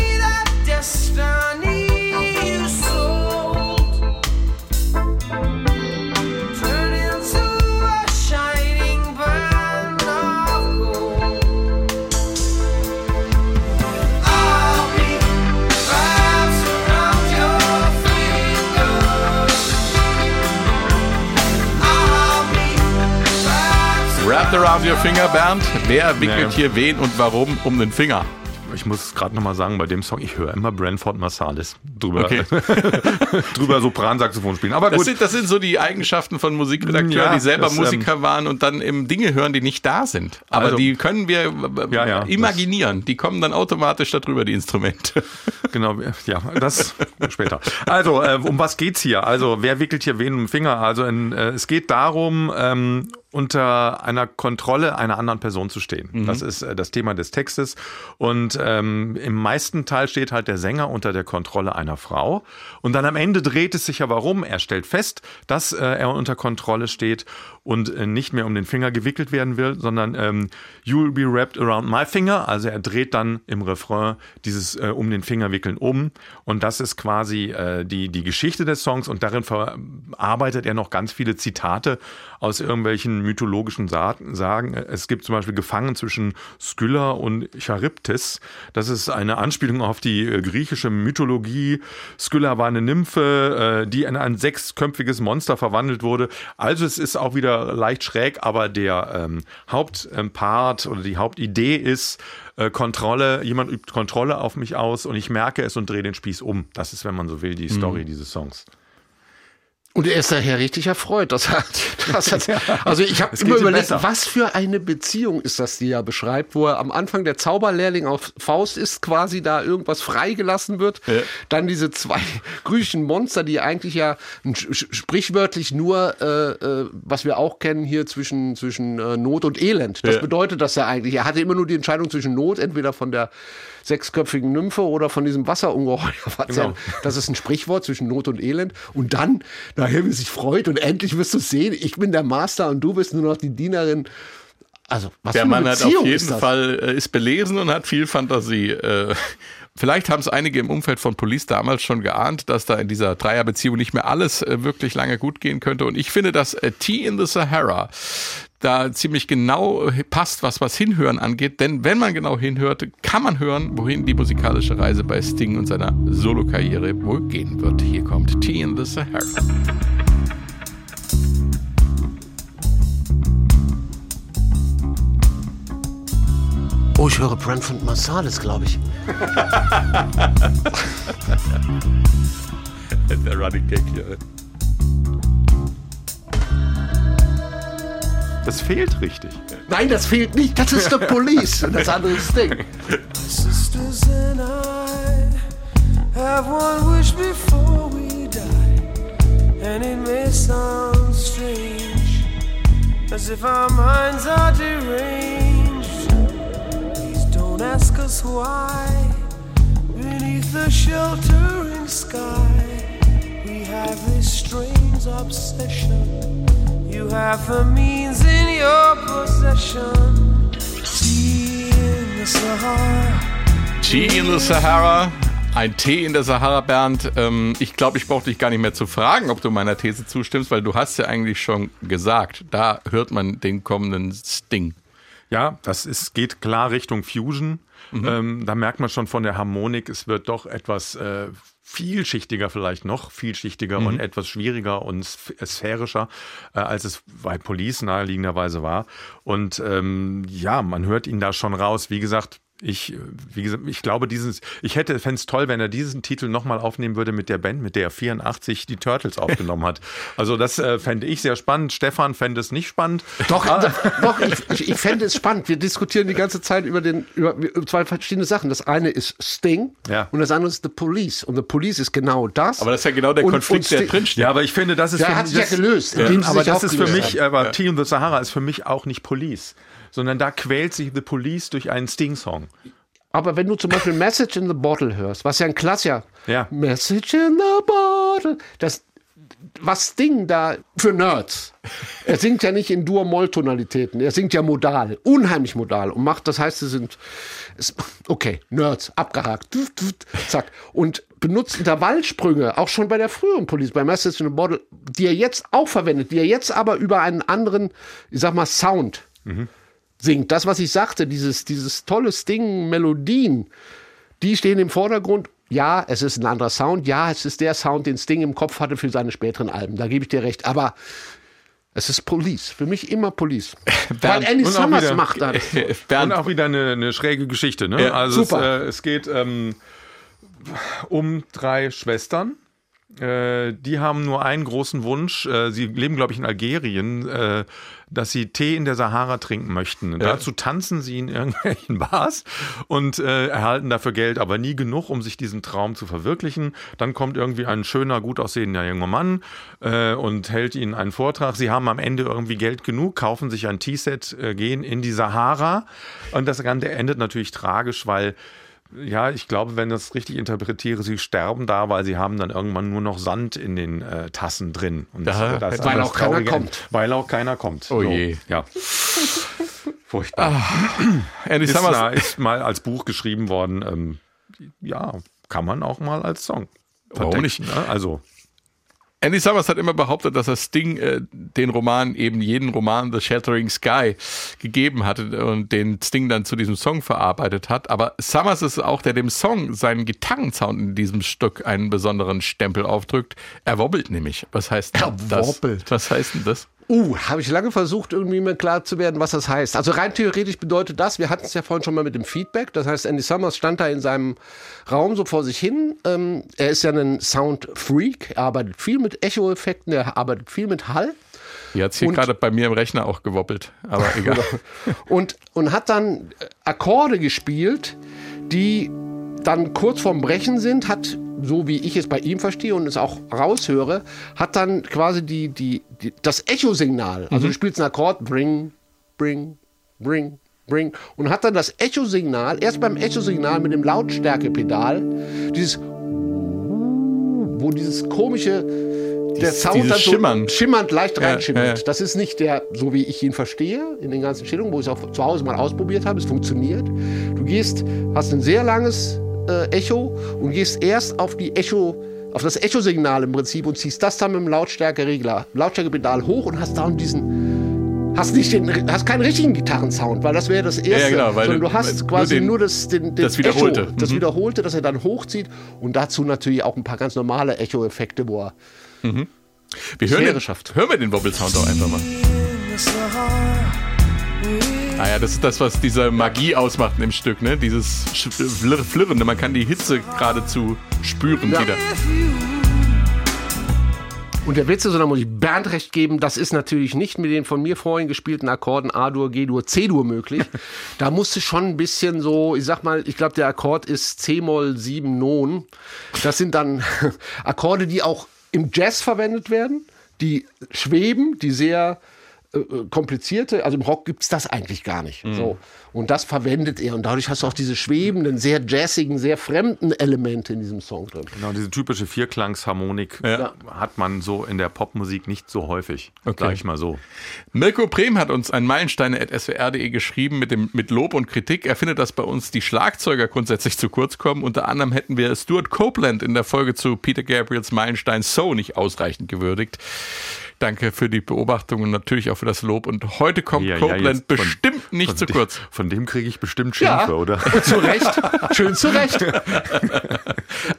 Around Your Finger, Bernd. Wer wickelt Ja. hier wen und warum um den Finger? Ich muss gerade nochmal sagen, bei dem Song, ich höre immer Branford Marsalis drüber, Okay. drüber Sopransaxophon spielen. Aber Das gut, sind, das sind so die Eigenschaften von Musikredakteuren, Ja, die selber das, ähm, Musiker waren und dann eben Dinge hören, die nicht da sind. Aber Also- die können wir äh, Ja, ja, imaginieren. Die kommen dann automatisch darüber, die Instrumente. Genau, ja, das später. Also, äh, um was geht's hier? Also, wer wickelt hier wen um den Finger? Also, in, äh, es geht darum, ähm, unter einer Kontrolle einer anderen Person zu stehen. Das ist äh, das Thema des Textes. Und ähm, im meisten Teil steht halt der Sänger unter der Kontrolle einer Frau. Und dann am Ende dreht es sich ja warum. Er stellt fest, dass äh, er unter Kontrolle steht und äh, nicht mehr um den Finger gewickelt werden will, sondern ähm, You will be wrapped around my finger. Also er dreht dann im Refrain dieses äh, um den Finger wickeln um. Und das ist quasi äh, die, die Geschichte des Songs. Und darin verarbeitet er noch ganz viele Zitate aus irgendwelchen mythologischen Sa Sagen. Es gibt zum Beispiel Gefangen zwischen Skylla und Charybdis. Das ist eine Anspielung auf die äh, griechische Mythologie. Skylla war eine Nymphe, äh, die in ein sechsköpfiges Monster verwandelt wurde. Also es ist auch wieder leicht schräg, aber der ähm, Hauptpart oder die Hauptidee ist äh, Kontrolle. Jemand übt Kontrolle auf mich aus und ich merke es und drehe den Spieß um. Das ist, wenn man so will, die Story dieses Songs. Und er ist daher richtig erfreut. Dass er, dass er, also ich habe immer überlegt, was für eine Beziehung ist das, die er beschreibt, wo er am Anfang der Zauberlehrling auf Faust ist, quasi da irgendwas freigelassen wird. Dann diese zwei griechischen Monster, die eigentlich ja sprichwörtlich nur, äh, äh, was wir auch kennen hier zwischen, zwischen äh, Not und Elend. Das Ja. bedeutet das ja eigentlich. Er hatte immer nur die Entscheidung zwischen Not, entweder von der sechsköpfigen Nymphe oder von diesem Wasserungeheuer. Was Genau. das ist ein Sprichwort zwischen Not und Elend. Und dann, nachher, wie sich freut und endlich wirst du es sehen, ich bin der Master und du bist nur noch die Dienerin. Also, was Der für eine Mann hat Beziehung auf jeden? Fall äh, ist belesen und hat viel Fantasie. Äh, Vielleicht haben es einige im Umfeld von Police damals schon geahnt, dass da in dieser Dreierbeziehung nicht mehr alles äh, wirklich lange gut gehen könnte. Und ich finde, dass äh, Tea in the Sahara da ziemlich genau äh, passt, was was Hinhören angeht. Denn wenn man genau hinhört, kann man hören, wohin die musikalische Reise bei Sting und seiner Solokarriere wohl gehen wird. Hier kommt Tea in the Sahara. Oh, ich höre Brentford Marsalis, glaube ich. Der Running Gag hier. Das fehlt richtig. Nein, das fehlt nicht. Das ist The Police. Und das andere ist Sting. Sisters and I have one wish before we die, and it may sound strange, as if our minds are deranged. Don't ask us why. Beneath the sheltering sky, we have this strange obsession. You have the means in your possession. Tea in the Sahara. Tea in the Sahara. Ein Tee in der Sahara, Bernd. Ähm, ich glaube, ich brauche dich gar nicht mehr zu fragen, ob du meiner These zustimmst, weil du hast ja eigentlich schon gesagt, da hört man den kommenden Sting. Ja, das ist, geht klar Richtung Fusion. Ähm, da merkt man schon von der Harmonik, es wird doch etwas äh, vielschichtiger vielleicht noch, vielschichtiger und etwas schwieriger und sp- sphärischer, äh, als es bei Police naheliegenderweise war. Und ähm, ja, man hört ihn da schon raus. Wie gesagt, ich, äh, wie gesagt, ich glaube, dieses, ich hätte, fände es toll, wenn er diesen Titel nochmal aufnehmen würde mit der Band, mit der er 84 die Turtles aufgenommen hat. Also das äh, fände ich sehr spannend. Stefan fände es nicht spannend. Doch, doch ich, ich, fände es spannend. Wir diskutieren die ganze Zeit über, den, über, über zwei verschiedene Sachen. Das eine ist Sting Ja. und das andere ist The Police. Und The Police ist genau das. Aber das ist ja genau der Und- Konflikt, und der drinsteht. Ja, aber ich finde, das ist Der für hat sich ja gelöst, sie aber das ist für mich, aber Tea in the Sahara ist für mich auch nicht Police, sondern da quält sich The Police durch einen Sting-Song. Aber wenn du zum Beispiel Message in the Bottle hörst, was ja ein Klassiker, Ja. Message in the Bottle, das, was Sting da für Nerds. Er singt ja nicht in Dur-Moll-Tonalitäten, er singt ja modal, unheimlich modal und macht, das heißt, sie sind, okay, Nerds, abgehakt, zack. Und benutzt Intervallsprünge, auch schon bei der früheren Police, bei Message in the Bottle, die er jetzt auch verwendet, die er jetzt aber über einen anderen, ich sag mal, Sound singt. Das, was ich sagte, dieses, dieses tolle Sting, Melodien, die stehen im Vordergrund. Ja, es ist ein anderer Sound. Ja, es ist der Sound, den Sting im Kopf hatte für seine späteren Alben. Da gebe ich dir recht. Aber es ist Police. Für mich immer Police. Weil Andy und Summers wieder- macht das. Und Bernd, auch wieder eine, eine schräge Geschichte. Ne? Ja, also super. Es, äh, es geht ähm, um drei Schwestern. Äh, die haben nur einen großen Wunsch. Äh, sie leben, glaube ich, in Algerien, äh, dass sie Tee in der Sahara trinken möchten. Dazu tanzen sie in irgendwelchen Bars und äh, erhalten dafür Geld, aber nie genug, um sich diesen Traum zu verwirklichen. Dann kommt irgendwie ein schöner, gut aussehender junger Mann äh, und hält ihnen einen Vortrag. Sie haben am Ende irgendwie Geld genug, kaufen sich ein T-Set, gehen in die Sahara und das Ganze endet natürlich tragisch, weil ja, ich glaube, wenn ich das richtig interpretiere, sie sterben da, weil sie haben dann irgendwann nur noch Sand in den äh, Tassen drin. Und das ist weil das auch keiner kommt. Weil auch keiner kommt. Oh je. Ja. Furchtbar. Andy ist, na, ist mal als Buch geschrieben worden. Ähm, ja, kann man auch mal als Song. Warum vertexten, Ne? Also, Andy Summers hat immer behauptet, dass er Sting äh, den Roman, eben jeden Roman The Shattering Sky gegeben hatte und den Sting dann zu diesem Song verarbeitet hat. Aber Summers ist auch, der dem Song seinen Gitarrensound in diesem Stück einen besonderen Stempel aufdrückt. Er wobbelt nämlich. Was heißt Er das? wobbelt. Was heißt denn das? Uh, habe ich lange versucht, irgendwie mir klar zu werden, was das heißt. Also rein theoretisch bedeutet das, wir hatten es ja vorhin schon mal mit dem Feedback, das heißt, Andy Summers stand da in seinem Raum so vor sich hin. Ähm, er ist ja ein Sound-Freak, er arbeitet viel mit Echo-Effekten, er arbeitet viel mit Hall. Hier hat es hier gerade bei mir im Rechner auch gewobbelt. Aber egal. und, und hat dann äh, Akkorde gespielt, die dann kurz vorm Brechen sind, hat, so wie ich es bei ihm verstehe und es auch raushöre, hat dann quasi die, die, die, das Echo-Signal. Also du spielst einen Akkord, bring, bring, bring, bring, und hat dann das Echo-Signal, erst beim Echo-Signal mit dem Lautstärkepedal, dieses, wo dieses komische, der Sound dann so Schimmern. schimmernd leicht Ja, reinschimmert. ja, ja. Das ist nicht der, so wie ich ihn verstehe, in den ganzen Stellungen, wo ich es auch zu Hause mal ausprobiert habe. Es funktioniert. Du gehst, hast ein sehr langes äh, Echo und gehst erst auf die Echo, auf das Echo-Signal im Prinzip und ziehst das dann mit dem Lautstärkeregler, Lautstärkepedal hoch und hast dann diesen, hast nicht den, hast keinen richtigen Gitarrensound, weil das wäre das erste, genau, weil sondern du- du hast nur quasi den- nur das, den, den das Wiederholte. Echo, das Mhm. Wiederholte, das er dann hochzieht und dazu natürlich auch ein paar ganz normale Echo-Effekte, wo er Wir hören, den, schafft. hören wir den Wobbelsound doch einfach mal. We Ah ja, das ist das, was diese Magie ausmacht im Stück, ne? Dieses Flirrende. Man kann die Hitze geradezu spüren Ja. wieder. Und der Witz ist, und da muss ich Bernd recht geben, das ist natürlich nicht mit den von mir vorhin gespielten Akkorden A-Dur, G-Dur, C-Dur möglich. da musste schon ein bisschen so, ich sag mal, ich glaube, der Akkord ist C-Moll 7 Non. Das sind dann Akkorde, die auch im Jazz verwendet werden, die schweben, die sehr äh, äh, komplizierte, also im Rock gibt's das eigentlich gar nicht. So. Und das verwendet er. Und dadurch hast du auch diese schwebenden, sehr jazzigen, sehr fremden Elemente in diesem Song drin. Genau, diese typische Vierklangsharmonik Ja. hat man so in der Popmusik nicht so häufig. Okay. Sag ich mal so. Mirko Brehm hat uns ein Meilensteine.swr.de geschrieben mit, dem, mit Lob und Kritik. Er findet, dass bei uns die Schlagzeuger grundsätzlich zu kurz kommen. Unter anderem hätten wir Stuart Copeland in der Folge zu Peter Gabriels Meilenstein So nicht ausreichend gewürdigt. Danke für die Beobachtung und natürlich auch für das Lob. Und heute kommt Ja, ja, Copeland von- bestimmt nicht von zu dem- kurz. Von dem kriege ich bestimmt Schimpfe, oder? Zu Recht. Schön zu Recht.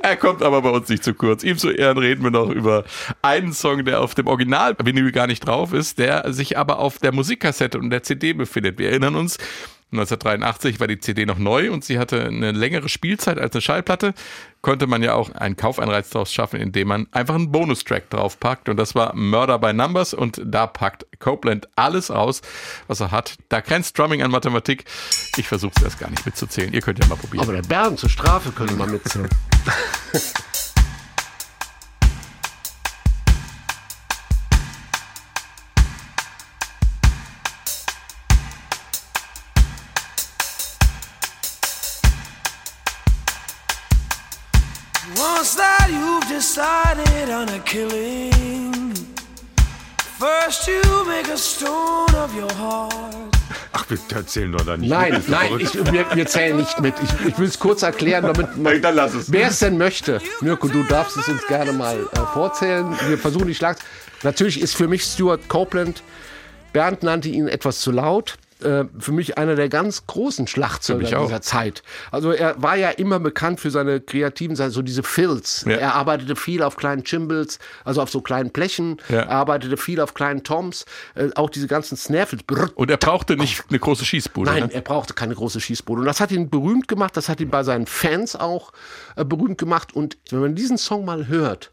Er kommt aber bei uns nicht zu kurz. Ihm zu Ehren reden wir noch über einen Song, der auf dem Original-Vinyl gar nicht drauf ist, der sich aber auf der Musikkassette und der CD befindet. Wir erinnern uns, 1983 war die CD noch neu und sie hatte eine längere Spielzeit als eine Schallplatte. Konnte man ja auch einen Kaufeinreiz daraus schaffen, indem man einfach einen Bonustrack draufpackt. Und das war Murder by Numbers. Und da packt Copeland alles aus, was er hat. Da grenzt Drumming an Mathematik. Ich versuche es erst gar nicht mitzuzählen. Ihr könnt ja mal probieren. Aber der Bernd zur Strafe könnte man mitzählen. Once that you've decided on a killing, first you make a stone of your heart. Ach, wir erzählen doch da nicht. Nein, mit. nein, ich, wir, wir zählen nicht mit. Ich, ich will es kurz erklären, damit man, Dann lass es. wer es denn möchte. Mirko, du darfst es uns gerne mal äh, vorzählen. Wir versuchen die Schlag. Natürlich ist für mich Stuart Copeland, Bernd nannte ihn etwas zu laut. Äh, Für mich einer der ganz großen Schlagzeuger auch. dieser Zeit. Also er war ja immer bekannt für seine kreativen so diese Fills. Ja. Er arbeitete viel auf kleinen Chimbals, also auf so kleinen Blechen. Ja. Er arbeitete viel auf kleinen Toms. Äh, Auch diese ganzen Snaffles. Und er brauchte nicht eine große Schießbude. Nein, ne? er brauchte keine große Schießbude. Und das hat ihn berühmt gemacht, das hat ihn bei seinen Fans auch äh, berühmt gemacht. Und wenn man diesen Song mal hört,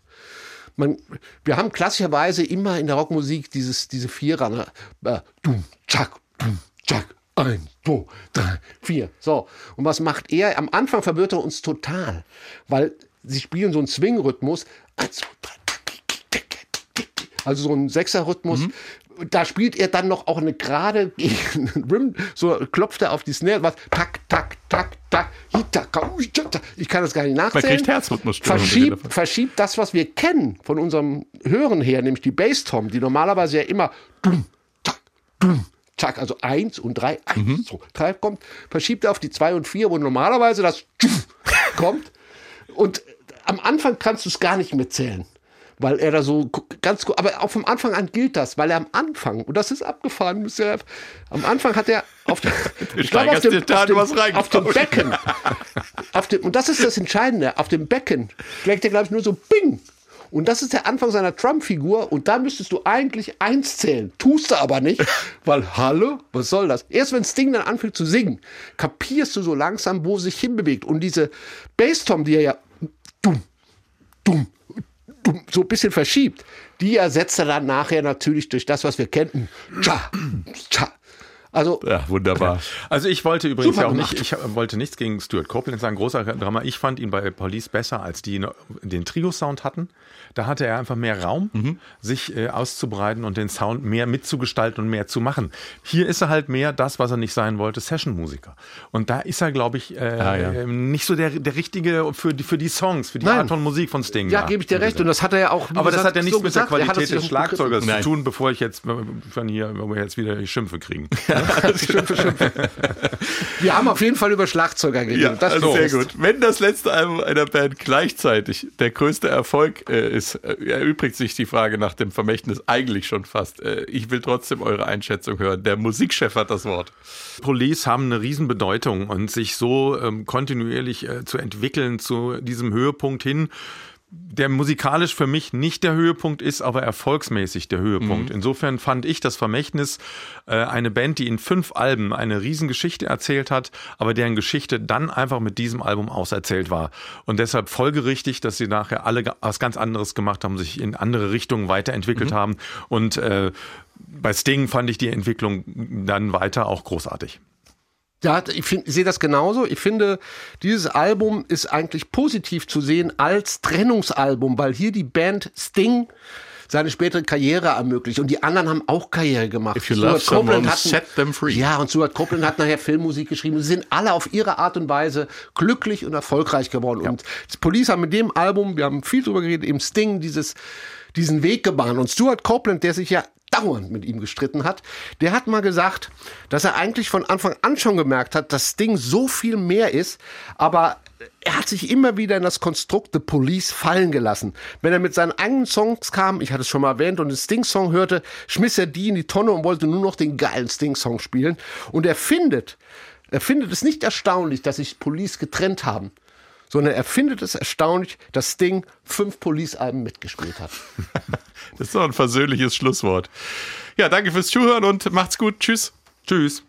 man, wir haben klassischerweise immer in der Rockmusik dieses, diese Vierer, ne? Äh, Dum, tschak, dum, tschak, ein, zwei, drei, vier. So. Und was macht er? Am Anfang verwirrt er uns total, weil sie spielen so einen Swing-Rhythmus. Also so ein Sechser-Rhythmus. Da spielt er dann noch auch eine gerade Rim, so klopft er auf die Snare, was tak, tak, tak, tak, ich kann das gar nicht nachzählen. kriegt Herzrhythmusstörungen verschiebt, verschiebt das, was wir kennen von unserem Hören her, nämlich die Bass-Tom, die normalerweise ja immer dum, tak, dum, tak, also eins und drei, eins, Mhm. so, drei kommt, verschiebt er auf die zwei und vier, wo normalerweise das kommt. Und am Anfang kannst du es gar nicht mitzählen. Weil er da so ganz gut, aber auch vom Anfang an gilt das, weil er am Anfang, und das ist abgefahren, am Anfang hat er auf dem, ich glaube, auf dem, auf dem, auf dem Becken, auf dem, und das ist das Entscheidende, auf dem Becken schlägt er, glaube ich, nur so Bing. Und das ist der Anfang seiner Trump-Figur. Und da müsstest du eigentlich eins zählen. Tust du aber nicht, weil, hallo, was soll das? Erst wenn Sting dann anfängt zu singen, kapierst du so langsam, wo sich hinbewegt. Und diese Basstom, die er ja dumm, dumm, dumm, so ein bisschen verschiebt, die ersetzt er dann nachher natürlich durch das, was wir kennen. Tja, tja. Also, Ja, wunderbar. Also ich wollte übrigens ja auch nicht, ich wollte nichts gegen Stuart Copeland sagen, großer Drama. Ich fand ihn bei Police besser, als die den Trio-Sound hatten. Da hatte er einfach mehr Raum, Mhm. sich äh, auszubreiten und den Sound mehr mitzugestalten und mehr zu machen. Hier ist er halt mehr das, was er nicht sein wollte, Session-Musiker. Und da ist er, glaube ich, äh, Ah, ja. ähm, nicht so der, der Richtige für die, für die Songs, für die Nein. Art von Musik von Sting. ja, gebe ich dir recht. Und das hat er ja auch. Aber das hat ja nichts so mit der gesagt. Er hat Qualität des Schlagzeugers zu tun, bevor ich jetzt äh, von hier, wo wir jetzt wieder Schimpfe kriegen. Schimpfe, Schimpfe. Wir haben auf jeden Fall über Schlagzeuger geredet. Ja, das also sehr gut. Wenn das letzte Album einer Band gleichzeitig der größte Erfolg äh, ist, äh, erübrigt sich die Frage nach dem Vermächtnis eigentlich schon fast. Äh, ich will trotzdem eure Einschätzung hören. Der Musikchef hat das Wort. Police haben eine Riesenbedeutung und sich so ähm, kontinuierlich äh, zu entwickeln zu diesem Höhepunkt hin der musikalisch für mich nicht der Höhepunkt ist, aber erfolgsmäßig der Höhepunkt. Insofern fand ich das Vermächtnis äh, eine Band, die in fünf Alben eine Riesengeschichte erzählt hat, aber deren Geschichte dann einfach mit diesem Album auserzählt war. Und deshalb folgerichtig, dass sie nachher alle was ganz anderes gemacht haben, sich in andere Richtungen weiterentwickelt haben. Und äh, bei Sting fand ich die Entwicklung dann weiter auch großartig. Ja, ich, find, ich sehe das genauso. Ich finde, dieses Album ist eigentlich positiv zu sehen als Trennungsalbum, weil hier die Band Sting seine spätere Karriere ermöglicht. Und die anderen haben auch Karriere gemacht. If you love Stuart Copeland someone, hat- set them free. Ja, und Stuart Copeland hat nachher Filmmusik geschrieben. Sie sind alle auf ihre Art und Weise glücklich und erfolgreich geworden. Und die Police haben mit dem Album, wir haben viel drüber geredet, im Sting dieses, diesen Weg gebahnt. Und Stuart Copeland, der sich ja dauernd mit ihm gestritten hat, der hat mal gesagt, dass er eigentlich von Anfang an schon gemerkt hat, dass Sting so viel mehr ist, aber er hat sich immer wieder in das Konstrukt The Police fallen gelassen. Wenn er mit seinen eigenen Songs kam, ich hatte es schon mal erwähnt, und einen Sting-Song hörte, schmiss er die in die Tonne und wollte nur noch den geilen Sting-Song spielen. Und er findet, er findet es nicht erstaunlich, dass sich Police getrennt haben, sondern er findet es erstaunlich, dass Sting fünf Police-Alben mitgespielt hat. Das ist doch ein versöhnliches Schlusswort. Ja, danke fürs Zuhören und macht's gut. Tschüss. Tschüss.